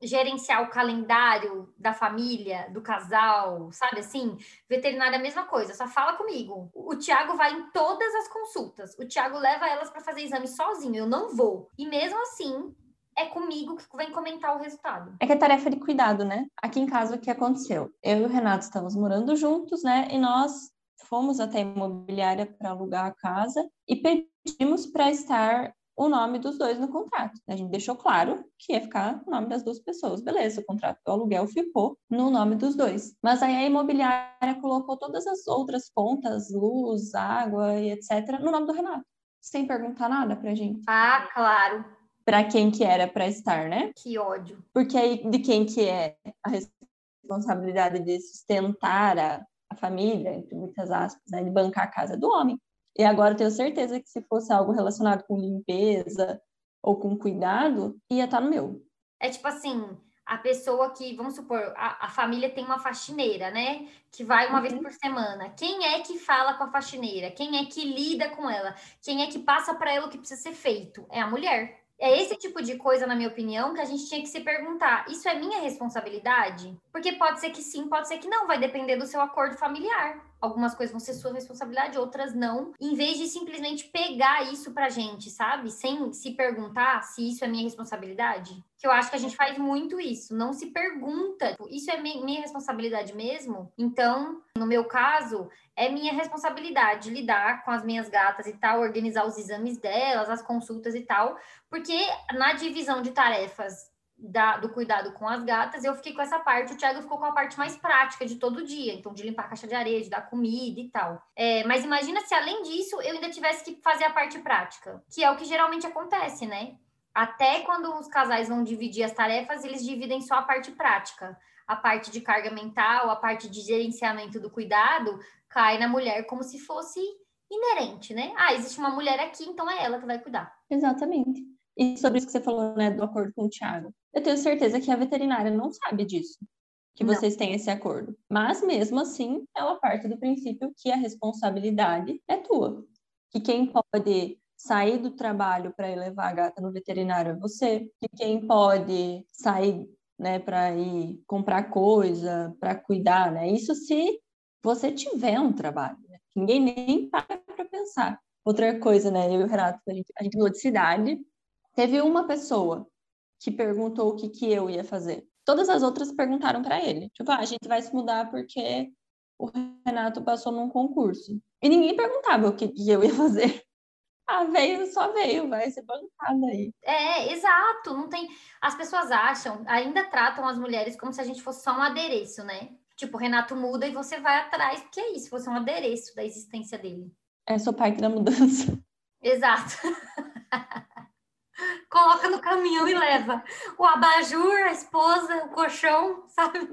gerenciar o calendário da família, do casal, sabe assim? Veterinária é a mesma coisa, só fala comigo. O Tiago vai em todas as consultas. O Tiago leva elas para fazer exame sozinho, eu não vou. E mesmo assim, é comigo que vem comentar o resultado. É que é tarefa de cuidado, né? Aqui em casa o que aconteceu? Eu e o Renato estamos morando juntos, né? E nós fomos até a imobiliária para alugar a casa e pedimos para estar o nome dos dois no contrato. A gente deixou claro que ia ficar o nome das duas pessoas. Beleza, o contrato do aluguel ficou no nome dos dois. Mas aí a imobiliária colocou todas as outras contas, luz, água e etc., no nome do Renato, sem perguntar nada pra gente. Ah, claro. Para quem que era para estar, né? Que ódio. Porque aí de quem que é a responsabilidade de sustentar a, a família, entre muitas aspas, né, de bancar a casa do homem. E agora eu tenho certeza que se fosse algo relacionado com limpeza ou com cuidado, ia estar tá no meu. É tipo assim, a pessoa que, vamos supor, a, a família tem uma faxineira, né? Que vai uma uhum. vez por semana. Quem é que fala com a faxineira? Quem é que lida com ela? Quem é que passa para ela o que precisa ser feito? É a mulher. É esse tipo de coisa, na minha opinião, que a gente tinha que se perguntar: isso é minha responsabilidade? Porque pode ser que sim, pode ser que não, vai depender do seu acordo familiar algumas coisas vão ser sua responsabilidade, outras não, em vez de simplesmente pegar isso pra gente, sabe? Sem se perguntar se isso é minha responsabilidade. Que eu acho que a gente faz muito isso, não se pergunta, tipo, isso é minha responsabilidade mesmo? Então, no meu caso, é minha responsabilidade lidar com as minhas gatas e tal, organizar os exames delas, as consultas e tal, porque na divisão de tarefas da, do cuidado com as gatas, eu fiquei com essa parte, o Thiago ficou com a parte mais prática de todo dia, então de limpar a caixa de areia, de dar comida e tal. É, mas imagina se além disso eu ainda tivesse que fazer a parte prática, que é o que geralmente acontece, né? Até quando os casais vão dividir as tarefas, eles dividem só a parte prática. A parte de carga mental, a parte de gerenciamento do cuidado, cai na mulher como se fosse inerente, né? Ah, existe uma mulher aqui, então é ela que vai cuidar. Exatamente. E sobre isso que você falou, né, do acordo com o Thiago. Eu tenho certeza que a veterinária não sabe disso, que não. vocês têm esse acordo. Mas mesmo assim, ela parte do princípio que a responsabilidade é tua. Que quem pode sair do trabalho para ir levar a gata no veterinário é você. Que quem pode sair, né, para ir comprar coisa, para cuidar, né? Isso se você tiver um trabalho. Né? Ninguém nem para para pensar. Outra coisa, né? Eu e o Renato, a gente, a gente mudou de cidade Teve uma pessoa que perguntou o que, que eu ia fazer. Todas as outras perguntaram para ele. Tipo, ah, a gente vai se mudar porque o Renato passou num concurso. E ninguém perguntava o que, que eu ia fazer. Ah, veio, só veio, vai ser bancada aí. É, exato. Não tem. As pessoas acham, ainda tratam as mulheres como se a gente fosse só um adereço, né? Tipo, o Renato muda e você vai atrás, porque é isso, você é um adereço da existência dele. É, sou parte da mudança. Exato. coloca no caminhão e leva. O abajur, a esposa, o colchão, sabe?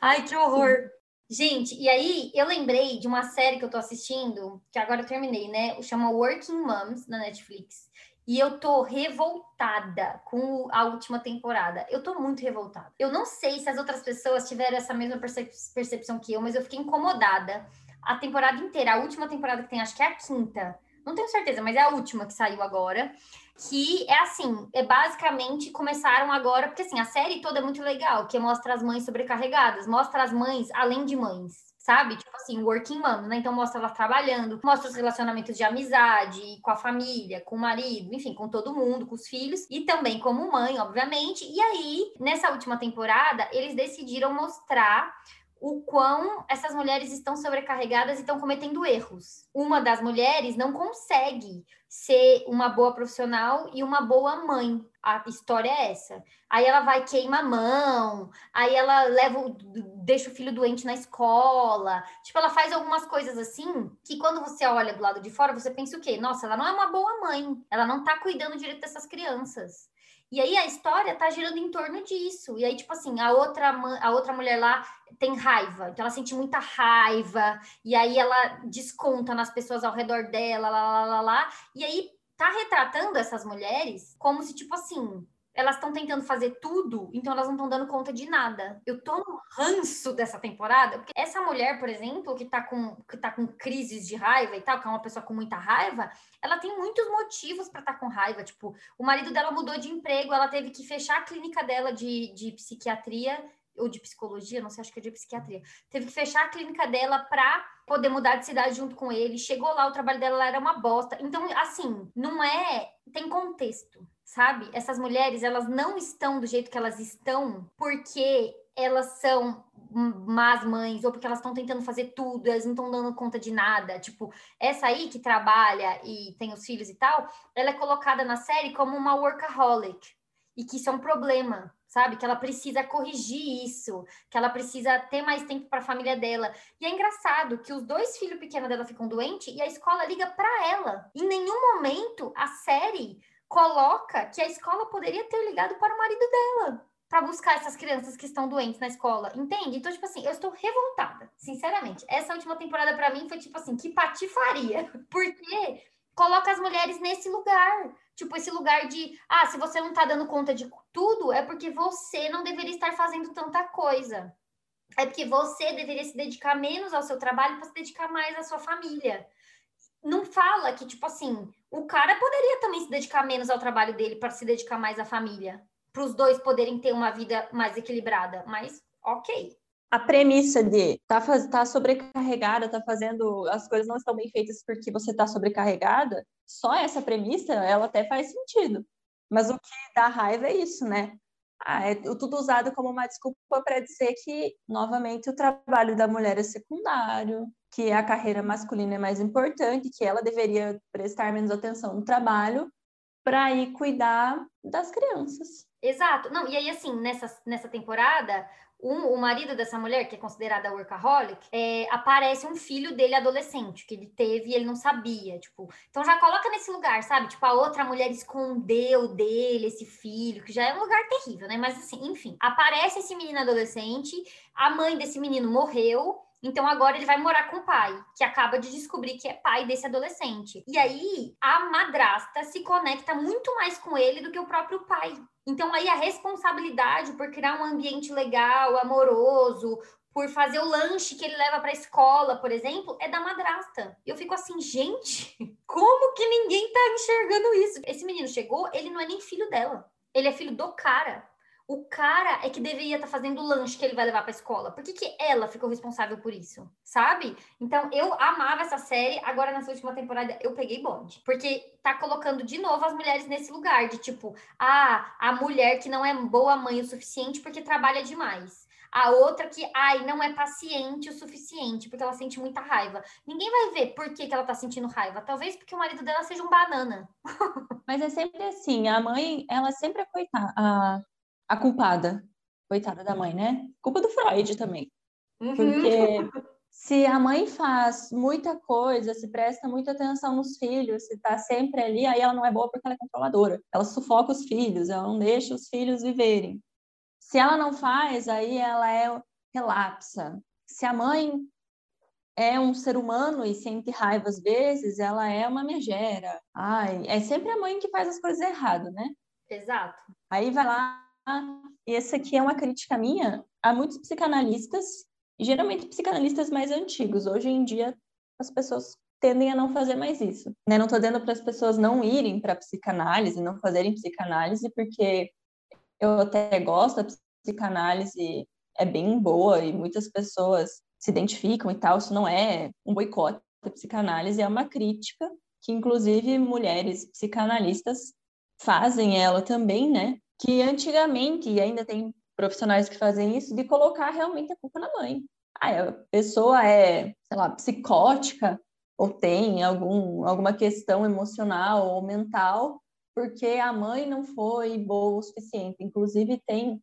Ai, que horror. Gente, e aí eu lembrei de uma série que eu tô assistindo, que agora eu terminei, né? Chama Working Moms na Netflix. E eu tô revoltada com a última temporada. Eu tô muito revoltada. Eu não sei se as outras pessoas tiveram essa mesma percep percepção que eu, mas eu fiquei incomodada. A temporada inteira, a última temporada que tem, acho que é a quinta. Não tenho certeza, mas é a última que saiu agora que é assim, é basicamente começaram agora, porque assim, a série toda é muito legal, que mostra as mães sobrecarregadas, mostra as mães além de mães, sabe? Tipo assim, working mom, né? Então mostra elas trabalhando, mostra os relacionamentos de amizade com a família, com o marido, enfim, com todo mundo, com os filhos e também como mãe, obviamente. E aí, nessa última temporada, eles decidiram mostrar o quão essas mulheres estão sobrecarregadas e estão cometendo erros. Uma das mulheres não consegue ser uma boa profissional e uma boa mãe. A história é essa. Aí ela vai queima a mão, aí ela leva, deixa o filho doente na escola. Tipo, ela faz algumas coisas assim que quando você olha do lado de fora, você pensa o quê? Nossa, ela não é uma boa mãe. Ela não tá cuidando direito dessas crianças. E aí a história tá girando em torno disso. E aí, tipo assim, a outra, a outra mulher lá tem raiva, então ela sente muita raiva, e aí ela desconta nas pessoas ao redor dela, lá, lá, lá, lá. E aí tá retratando essas mulheres como se, tipo assim, elas estão tentando fazer tudo, então elas não estão dando conta de nada. Eu tô no ranço dessa temporada, porque essa mulher, por exemplo, que tá com, que tá com crises de raiva e tal, que é uma pessoa com muita raiva, ela tem muitos motivos para estar tá com raiva. Tipo, o marido dela mudou de emprego, ela teve que fechar a clínica dela de, de psiquiatria ou de psicologia, não sei, acho que é de psiquiatria. Teve que fechar a clínica dela para poder mudar de cidade junto com ele. Chegou lá, o trabalho dela era uma bosta. Então, assim, não é. Tem contexto, sabe? Essas mulheres, elas não estão do jeito que elas estão porque elas são más mães ou porque elas estão tentando fazer tudo, elas não estão dando conta de nada. Tipo, essa aí que trabalha e tem os filhos e tal, ela é colocada na série como uma workaholic e que isso é um problema, sabe? Que ela precisa corrigir isso, que ela precisa ter mais tempo para a família dela. E é engraçado que os dois filhos pequenos dela ficam doentes e a escola liga para ela. Em nenhum momento a série coloca que a escola poderia ter ligado para o marido dela para buscar essas crianças que estão doentes na escola, entende? Então, tipo assim, eu estou revoltada, sinceramente. Essa última temporada para mim foi tipo assim, que patifaria, porque coloca as mulheres nesse lugar. Tipo, esse lugar de, ah, se você não tá dando conta de tudo, é porque você não deveria estar fazendo tanta coisa. É porque você deveria se dedicar menos ao seu trabalho para se dedicar mais à sua família. Não fala que, tipo assim, o cara poderia também se dedicar menos ao trabalho dele para se dedicar mais à família. Para os dois poderem ter uma vida mais equilibrada. Mas, ok a premissa de tá, tá sobrecarregada, tá fazendo as coisas não estão bem feitas porque você tá sobrecarregada, só essa premissa ela até faz sentido. Mas o que dá raiva é isso, né? Ah, é tudo usado como uma desculpa para dizer que, novamente, o trabalho da mulher é secundário, que a carreira masculina é mais importante, que ela deveria prestar menos atenção no trabalho para ir cuidar das crianças. Exato. Não, e aí, assim, nessa, nessa temporada, um, o marido dessa mulher, que é considerada workaholic, é, aparece um filho dele adolescente, que ele teve e ele não sabia, tipo... Então já coloca nesse lugar, sabe? Tipo, a outra mulher escondeu dele esse filho, que já é um lugar terrível, né? Mas assim, enfim. Aparece esse menino adolescente, a mãe desse menino morreu, então agora ele vai morar com o pai, que acaba de descobrir que é pai desse adolescente. E aí a madrasta se conecta muito mais com ele do que o próprio pai. Então aí a responsabilidade por criar um ambiente legal, amoroso, por fazer o lanche que ele leva para a escola, por exemplo, é da madrasta. Eu fico assim, gente, como que ninguém tá enxergando isso? Esse menino chegou, ele não é nem filho dela. Ele é filho do cara o cara é que deveria estar tá fazendo o lanche que ele vai levar para a escola. Por que, que ela ficou responsável por isso? Sabe? Então, eu amava essa série. Agora, nessa última temporada, eu peguei bonde. Porque tá colocando de novo as mulheres nesse lugar de tipo, ah, a mulher que não é boa mãe o suficiente porque trabalha demais. A outra que, ai, não é paciente o suficiente, porque ela sente muita raiva. Ninguém vai ver por que, que ela tá sentindo raiva. Talvez porque o marido dela seja um banana. Mas é sempre assim, a mãe, ela sempre é coitada. A a culpada. Coitada da mãe, né? Culpa do Freud também. Uhum. Porque se a mãe faz muita coisa, se presta muita atenção nos filhos, se tá sempre ali, aí ela não é boa porque ela é controladora. Ela sufoca os filhos, ela não deixa os filhos viverem. Se ela não faz, aí ela é relapsa. Se a mãe é um ser humano e sente raiva às vezes, ela é uma megera. Ai, é sempre a mãe que faz as coisas errado, né? Exato. Aí vai lá, e essa aqui é uma crítica minha a muitos psicanalistas, geralmente psicanalistas mais antigos. Hoje em dia, as pessoas tendem a não fazer mais isso. Né? Não estou dizendo para as pessoas não irem para psicanálise, não fazerem psicanálise, porque eu até gosto da psicanálise, é bem boa e muitas pessoas se identificam e tal. Isso não é um boicote da psicanálise, é uma crítica que, inclusive, mulheres psicanalistas fazem ela também, né? Que antigamente, e ainda tem profissionais que fazem isso, de colocar realmente a culpa na mãe. ah, a pessoa é, sei lá, psicótica ou tem algum, alguma questão emocional ou mental, porque a mãe não foi boa o suficiente. Inclusive, tem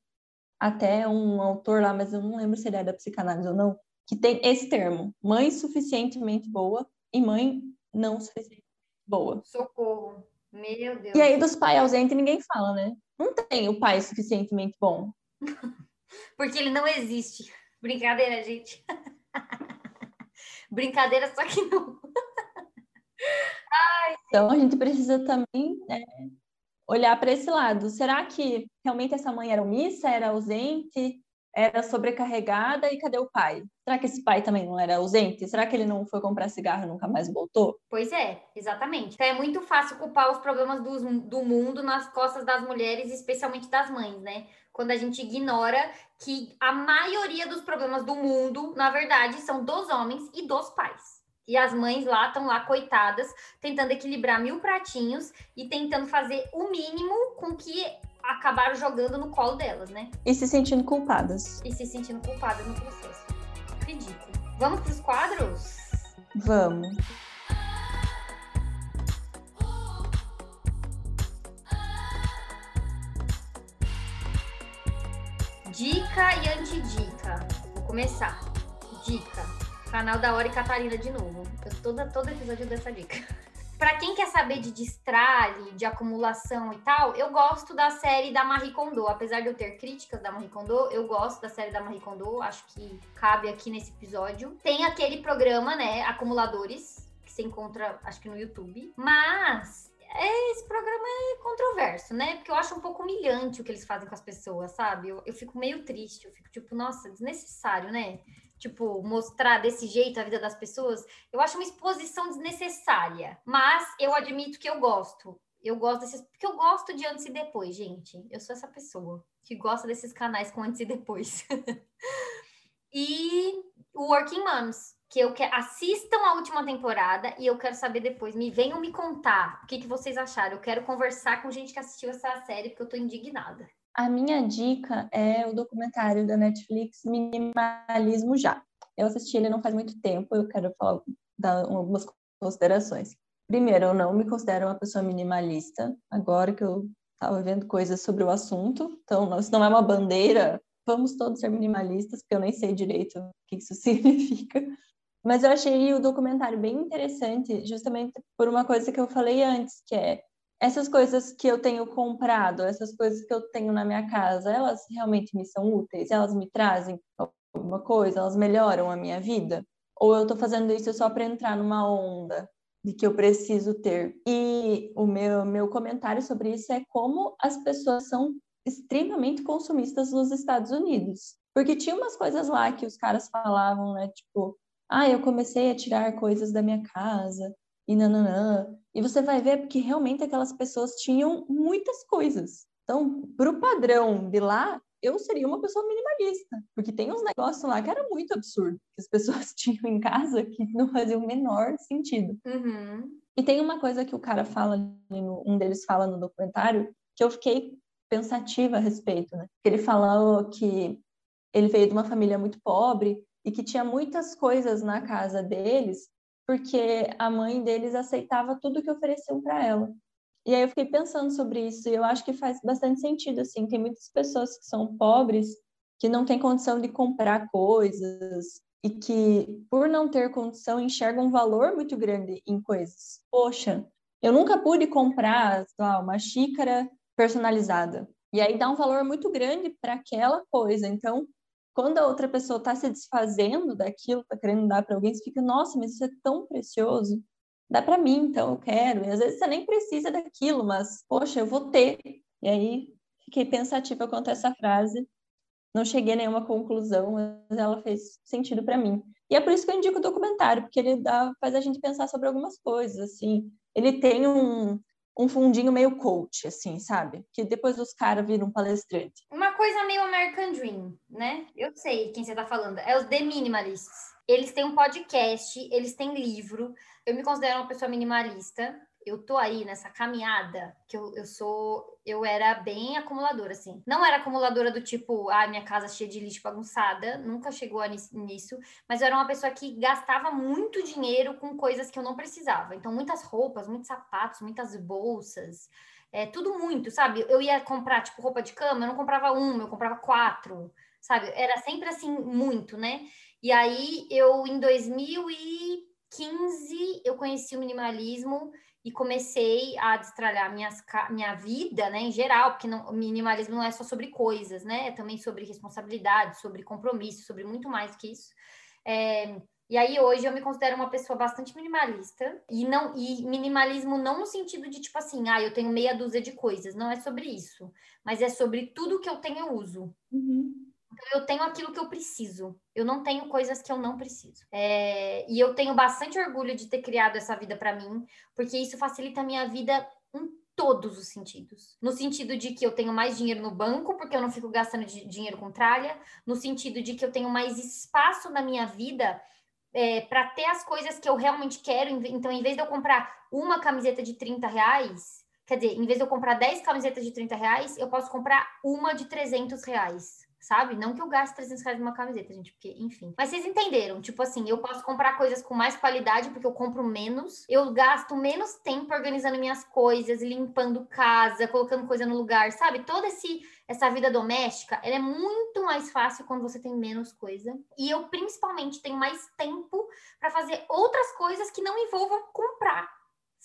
até um autor lá, mas eu não lembro se ele é da psicanálise ou não, que tem esse termo: mãe suficientemente boa e mãe não suficientemente boa. Socorro. Meu Deus. E aí, dos pais ausentes, ninguém fala, né? Não tem o pai suficientemente bom. Porque ele não existe. Brincadeira, gente. Brincadeira, só que não. Ai, então a gente precisa também né, olhar para esse lado. Será que realmente essa mãe era omissa, era ausente, era sobrecarregada e cadê o pai? Será que esse pai também não era ausente? Será que ele não foi comprar cigarro e nunca mais voltou? Pois é, exatamente. Então é muito fácil culpar os problemas do, do mundo nas costas das mulheres, especialmente das mães, né? quando a gente ignora que a maioria dos problemas do mundo, na verdade, são dos homens e dos pais. E as mães lá estão lá, coitadas, tentando equilibrar mil pratinhos e tentando fazer o mínimo com que acabaram jogando no colo delas, né? E se sentindo culpadas. E se sentindo culpadas no processo. Ridículo. Vamos para os quadros? Vamos. Dica e antidica. Vou começar. Dica. Canal da Hora e Catarina de novo. Eu toda, todo episódio dessa dica. Para quem quer saber de destralhe, de acumulação e tal, eu gosto da série da Marie Kondo. Apesar de eu ter críticas da Marie Kondo, eu gosto da série da Marie Kondo. Acho que cabe aqui nesse episódio. Tem aquele programa, né, Acumuladores, que você encontra, acho que no YouTube. Mas é, esse programa é controverso, né? Porque eu acho um pouco humilhante o que eles fazem com as pessoas, sabe? Eu, eu fico meio triste, eu fico tipo, nossa, desnecessário, né? Tipo, mostrar desse jeito a vida das pessoas. Eu acho uma exposição desnecessária. Mas eu admito que eu gosto. Eu gosto desses. Porque eu gosto de antes e depois, gente. Eu sou essa pessoa que gosta desses canais com antes e depois. e o Working Moms que eu quero assistam a última temporada e eu quero saber depois. Me venham me contar o que, que vocês acharam. Eu quero conversar com gente que assistiu essa série porque eu tô indignada. A minha dica é o documentário da Netflix Minimalismo Já. Eu assisti ele não faz muito tempo, eu quero falar dar algumas considerações. Primeiro, eu não me considero uma pessoa minimalista, agora que eu estava vendo coisas sobre o assunto, então isso não é uma bandeira, vamos todos ser minimalistas, porque eu nem sei direito o que isso significa. Mas eu achei o documentário bem interessante, justamente por uma coisa que eu falei antes, que é essas coisas que eu tenho comprado, essas coisas que eu tenho na minha casa, elas realmente me são úteis? Elas me trazem alguma coisa? Elas melhoram a minha vida? Ou eu estou fazendo isso só para entrar numa onda de que eu preciso ter? E o meu, meu comentário sobre isso é como as pessoas são extremamente consumistas nos Estados Unidos. Porque tinha umas coisas lá que os caras falavam, né? Tipo, ah, eu comecei a tirar coisas da minha casa e nananã. E você vai ver porque realmente aquelas pessoas tinham muitas coisas. Então, para o padrão de lá, eu seria uma pessoa minimalista, porque tem uns negócios lá que era muito absurdo, que as pessoas tinham em casa que não fazia o menor sentido. Uhum. E tem uma coisa que o cara fala, um deles fala no documentário, que eu fiquei pensativa a respeito, né? Ele falou que ele veio de uma família muito pobre e que tinha muitas coisas na casa deles porque a mãe deles aceitava tudo que ofereciam para ela. E aí eu fiquei pensando sobre isso e eu acho que faz bastante sentido assim, tem muitas pessoas que são pobres que não têm condição de comprar coisas e que por não ter condição enxergam um valor muito grande em coisas. Poxa, eu nunca pude comprar lá, uma xícara personalizada. E aí dá um valor muito grande para aquela coisa. Então, quando a outra pessoa está se desfazendo daquilo, está querendo dar para alguém, você fica, nossa, mas isso é tão precioso. Dá para mim, então eu quero. E às vezes você nem precisa daquilo, mas, poxa, eu vou ter. E aí fiquei pensativa quanto a essa frase. Não cheguei a nenhuma conclusão, mas ela fez sentido para mim. E é por isso que eu indico o documentário, porque ele dá, faz a gente pensar sobre algumas coisas, assim. Ele tem um, um fundinho meio coach, assim, sabe? Que depois os caras viram palestrante. Uma coisa meio American Dream, né? Eu sei quem você tá falando. É os The Minimalists. Eles têm um podcast, eles têm livro. Eu me considero uma pessoa minimalista. eu tô aí nessa caminhada, que eu, eu sou, eu era bem acumuladora, assim. Não era acumuladora do tipo, ah, minha casa cheia de lixo bagunçada, nunca chegou nisso, mas eu era uma pessoa que gastava muito dinheiro com coisas que eu não precisava. Então, muitas roupas, muitos sapatos, muitas bolsas, é, tudo muito, sabe? Eu ia comprar, tipo, roupa de cama, eu não comprava uma, eu comprava quatro, sabe? Era sempre assim, muito, né? E aí, eu, em 2015, eu conheci o minimalismo e comecei a destralhar minhas, minha vida, né, em geral, porque não, minimalismo não é só sobre coisas, né, é também sobre responsabilidade, sobre compromisso, sobre muito mais que isso. É, e aí hoje eu me considero uma pessoa bastante minimalista e não e minimalismo não no sentido de tipo assim, ah, eu tenho meia dúzia de coisas, não é sobre isso, mas é sobre tudo que eu tenho eu uso. Uhum. Então, eu tenho aquilo que eu preciso. Eu não tenho coisas que eu não preciso. É... E eu tenho bastante orgulho de ter criado essa vida para mim, porque isso facilita a minha vida em todos os sentidos. No sentido de que eu tenho mais dinheiro no banco, porque eu não fico gastando dinheiro com tralha. No sentido de que eu tenho mais espaço na minha vida é, para ter as coisas que eu realmente quero. Então, em vez de eu comprar uma camiseta de 30 reais, quer dizer, em vez de eu comprar 10 camisetas de 30 reais, eu posso comprar uma de 300 reais sabe? Não que eu gaste 300 reais numa camiseta, gente, porque, enfim. Mas vocês entenderam, tipo assim, eu posso comprar coisas com mais qualidade porque eu compro menos, eu gasto menos tempo organizando minhas coisas, limpando casa, colocando coisa no lugar, sabe? Toda esse essa vida doméstica, ela é muito mais fácil quando você tem menos coisa. E eu principalmente tenho mais tempo para fazer outras coisas que não envolvam comprar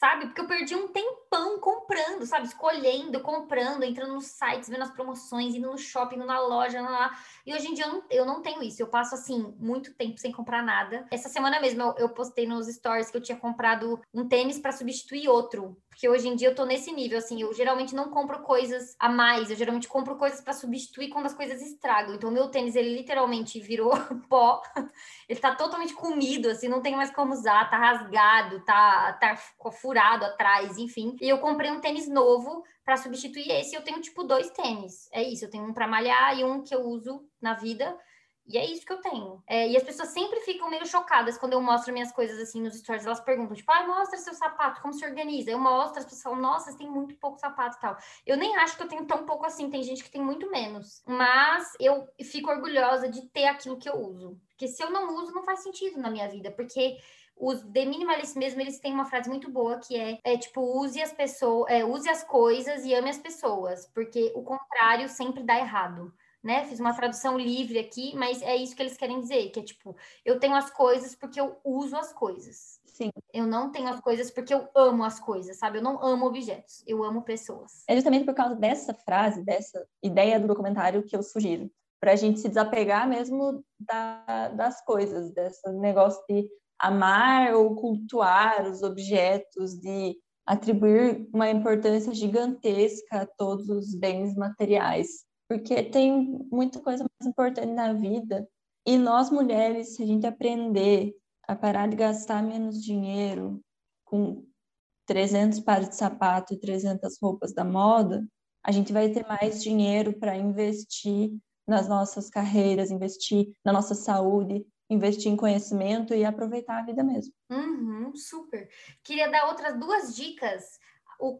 sabe? Porque eu perdi um tempão comprando, sabe? Escolhendo, comprando, entrando nos sites, vendo as promoções, indo no shopping, indo na loja, lá. E hoje em dia eu não, eu não tenho isso. Eu passo, assim, muito tempo sem comprar nada. Essa semana mesmo eu, eu postei nos stories que eu tinha comprado um tênis para substituir outro. Porque hoje em dia eu tô nesse nível, assim, eu geralmente não compro coisas a mais, eu geralmente compro coisas para substituir quando as coisas estragam. Então, meu tênis, ele literalmente virou pó, ele tá totalmente comido, assim, não tem mais como usar, tá rasgado, tá, tá furado atrás, enfim. E eu comprei um tênis novo para substituir esse, eu tenho, tipo, dois tênis. É isso, eu tenho um para malhar e um que eu uso na vida e é isso que eu tenho. É, e as pessoas sempre ficam meio chocadas quando eu mostro minhas coisas assim nos stories. Elas perguntam, tipo, ah, mostra seu sapato, como se organiza? Eu mostro, as pessoas falam, nossa, você tem muito pouco sapato e tal. Eu nem acho que eu tenho tão pouco assim, tem gente que tem muito menos. Mas eu fico orgulhosa de ter aquilo que eu uso. Porque se eu não uso, não faz sentido na minha vida. Porque os The Minimalists mesmo, eles têm uma frase muito boa que é, é tipo, use as pessoas, é, use as coisas e ame as pessoas. Porque o contrário sempre dá errado né? Fiz uma tradução livre aqui, mas é isso que eles querem dizer, que é tipo, eu tenho as coisas porque eu uso as coisas. Sim. Eu não tenho as coisas porque eu amo as coisas, sabe? Eu não amo objetos, eu amo pessoas. É justamente por causa dessa frase, dessa ideia do documentário que eu sugiro, para a gente se desapegar mesmo da, das coisas, desse negócio de amar ou cultuar os objetos, de atribuir uma importância gigantesca a todos os bens materiais porque tem muita coisa mais importante na vida. E nós mulheres, se a gente aprender a parar de gastar menos dinheiro com 300 pares de sapato e 300 roupas da moda, a gente vai ter mais dinheiro para investir nas nossas carreiras, investir na nossa saúde, investir em conhecimento e aproveitar a vida mesmo. Uhum, super. Queria dar outras duas dicas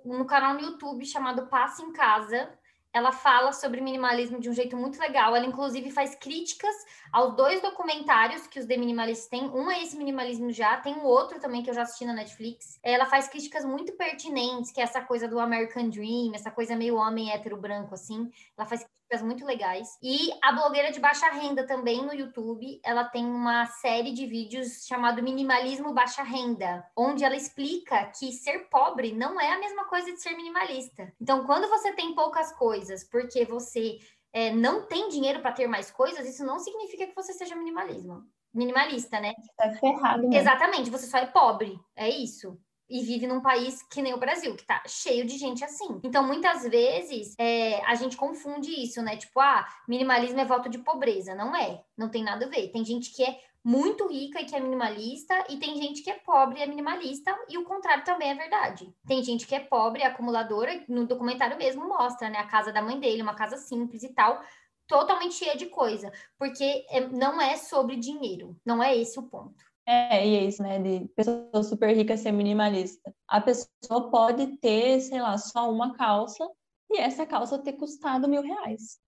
no canal no YouTube chamado Passa em Casa, ela fala sobre minimalismo de um jeito muito legal. Ela, inclusive, faz críticas aos dois documentários que os The Minimalists têm. Um é esse Minimalismo Já, tem um outro também que eu já assisti na Netflix. Ela faz críticas muito pertinentes, que é essa coisa do American Dream, essa coisa meio homem hétero branco, assim. Ela faz críticas muito legais. E a blogueira de baixa renda também no YouTube, ela tem uma série de vídeos chamado Minimalismo Baixa Renda, onde ela explica que ser pobre não é a mesma coisa de ser minimalista. Então, quando você tem poucas coisas, porque você é, não tem dinheiro para ter mais coisas, isso não significa que você seja minimalismo. Minimalista, né? Tá ferrado. Mesmo. Exatamente, você só é pobre. É isso e vive num país que nem o Brasil, que tá cheio de gente assim. Então, muitas vezes, é, a gente confunde isso, né? Tipo, ah, minimalismo é voto de pobreza. Não é, não tem nada a ver. Tem gente que é muito rica e que é minimalista, e tem gente que é pobre e é minimalista, e o contrário também é verdade. Tem gente que é pobre, acumuladora, no documentário mesmo mostra, né? A casa da mãe dele, uma casa simples e tal, totalmente cheia de coisa, porque é, não é sobre dinheiro, não é esse o ponto. É, e é isso, né? De pessoa super rica ser minimalista. A pessoa pode ter, sei lá, só uma calça e essa calça ter custado mil reais.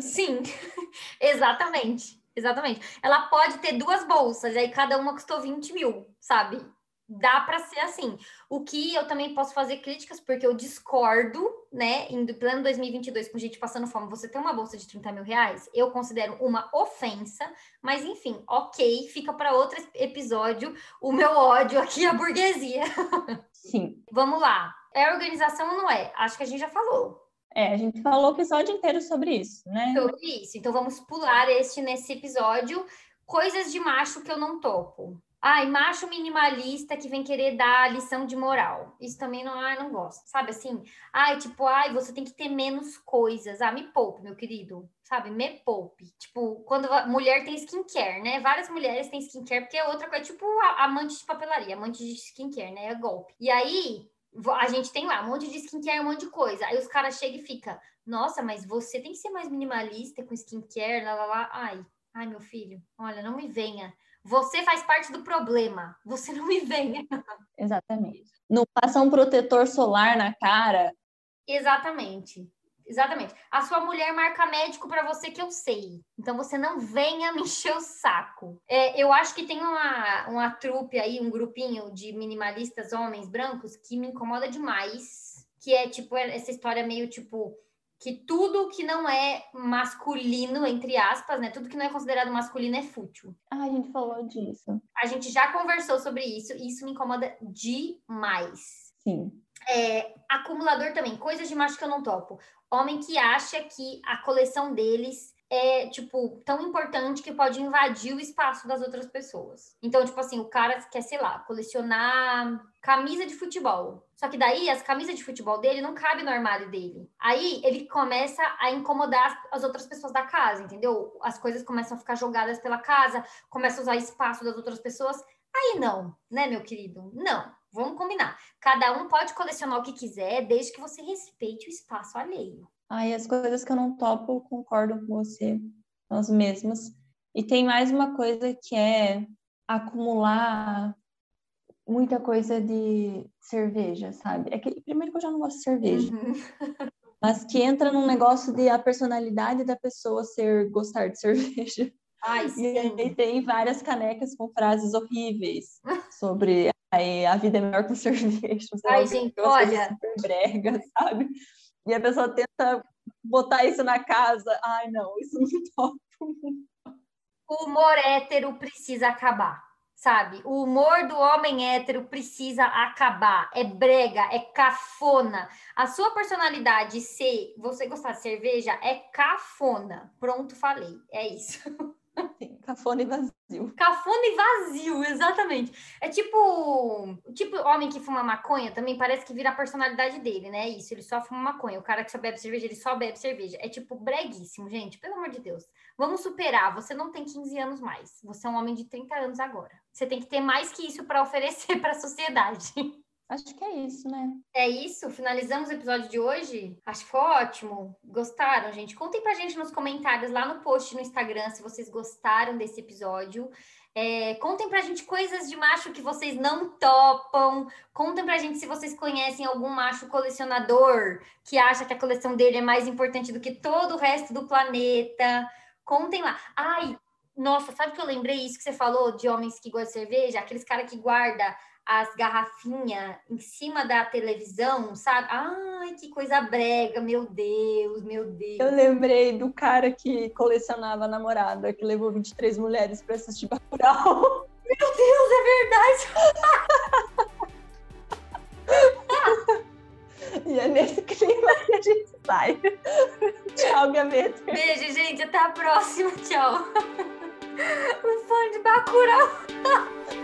Sim, exatamente. Exatamente. Ela pode ter duas bolsas, e aí cada uma custou 20 mil, sabe? Dá para ser assim. O que eu também posso fazer críticas, porque eu discordo, né? Em plano 2022, com gente passando fome, você tem uma bolsa de 30 mil reais, eu considero uma ofensa, mas enfim, ok, fica para outro episódio o meu ódio aqui à burguesia. Sim. Vamos lá. É organização ou não é? Acho que a gente já falou. É, a gente falou o episódio inteiro sobre isso, né? Sobre isso. Então vamos pular este nesse episódio. Coisas de macho que eu não topo. Ai, macho minimalista que vem querer dar lição de moral. Isso também não, ai, não gosto. Sabe assim? Ai, tipo, ai, você tem que ter menos coisas. Ah, me poupe, meu querido. Sabe? Me poupe. Tipo, quando a mulher tem skincare, né? Várias mulheres têm skincare, porque é outra coisa, tipo, amante de papelaria, amante de skincare, né? É golpe. E aí, a gente tem lá um monte de skincare, um monte de coisa. Aí os caras chegam e ficam, nossa, mas você tem que ser mais minimalista com skincare, lá, lá, lá. Ai, ai, meu filho, olha, não me venha você faz parte do problema. Você não me venha. Exatamente. Não passa um protetor solar na cara. Exatamente. Exatamente. A sua mulher marca médico para você que eu sei. Então você não venha me encher o saco. É, eu acho que tem uma, uma trupe aí, um grupinho de minimalistas homens brancos que me incomoda demais. Que é tipo essa história meio tipo que tudo que não é masculino, entre aspas, né? Tudo que não é considerado masculino é fútil. Ah, a gente falou disso. A gente já conversou sobre isso e isso me incomoda demais. Sim. É, acumulador também, coisas de macho que eu não topo. Homem que acha que a coleção deles é, tipo, tão importante que pode invadir o espaço das outras pessoas. Então, tipo assim, o cara quer, sei lá, colecionar camisa de futebol. Só que daí as camisas de futebol dele não cabem no armário dele. Aí ele começa a incomodar as outras pessoas da casa, entendeu? As coisas começam a ficar jogadas pela casa, começa a usar espaço das outras pessoas. Aí não, né, meu querido? Não. Vamos combinar. Cada um pode colecionar o que quiser, desde que você respeite o espaço alheio. Aí as coisas que eu não topo, concordo com você, as mesmas. E tem mais uma coisa que é acumular muita coisa de cerveja, sabe? É que, primeiro que eu já não gosto de cerveja. Uhum. Mas que entra num negócio de a personalidade da pessoa ser gostar de cerveja. Ai, e aí tem várias canecas com frases horríveis sobre a vida é melhor com cerveja. Ai, gente, olha. Super brega, sabe? E a pessoa tenta botar isso na casa. Ai, não, isso não topo. O humor hétero precisa acabar, sabe? O humor do homem hétero precisa acabar. É brega, é cafona. A sua personalidade ser você gostar de cerveja é cafona. Pronto, falei. É isso. Sim, cafona e vazio. Cafona e vazio, exatamente. É tipo, tipo homem que fuma maconha também parece que vira a personalidade dele, né? Isso, ele só fuma maconha. O cara que só bebe cerveja, ele só bebe cerveja. É tipo breguíssimo, gente, pelo amor de Deus. Vamos superar. Você não tem 15 anos mais. Você é um homem de 30 anos agora. Você tem que ter mais que isso para oferecer para a sociedade. Acho que é isso, né? É isso. Finalizamos o episódio de hoje. Acho que foi ótimo. Gostaram, gente? Contem pra gente nos comentários lá no post no Instagram se vocês gostaram desse episódio. É, contem pra gente coisas de macho que vocês não topam. Contem pra gente se vocês conhecem algum macho colecionador que acha que a coleção dele é mais importante do que todo o resto do planeta. Contem lá. Ai, nossa, sabe que eu lembrei isso que você falou de homens que gostam de cerveja? Aqueles caras que guarda as garrafinhas em cima da televisão, sabe? Ai, que coisa brega, meu Deus, meu Deus. Eu lembrei do cara que colecionava namorada, que levou 23 mulheres para assistir Bacurau. Meu Deus, é verdade! e é nesse clima que a gente sai. Tchau, Gaveta. Beijo, gente. Até a próxima. Tchau. O fã de Bacurau.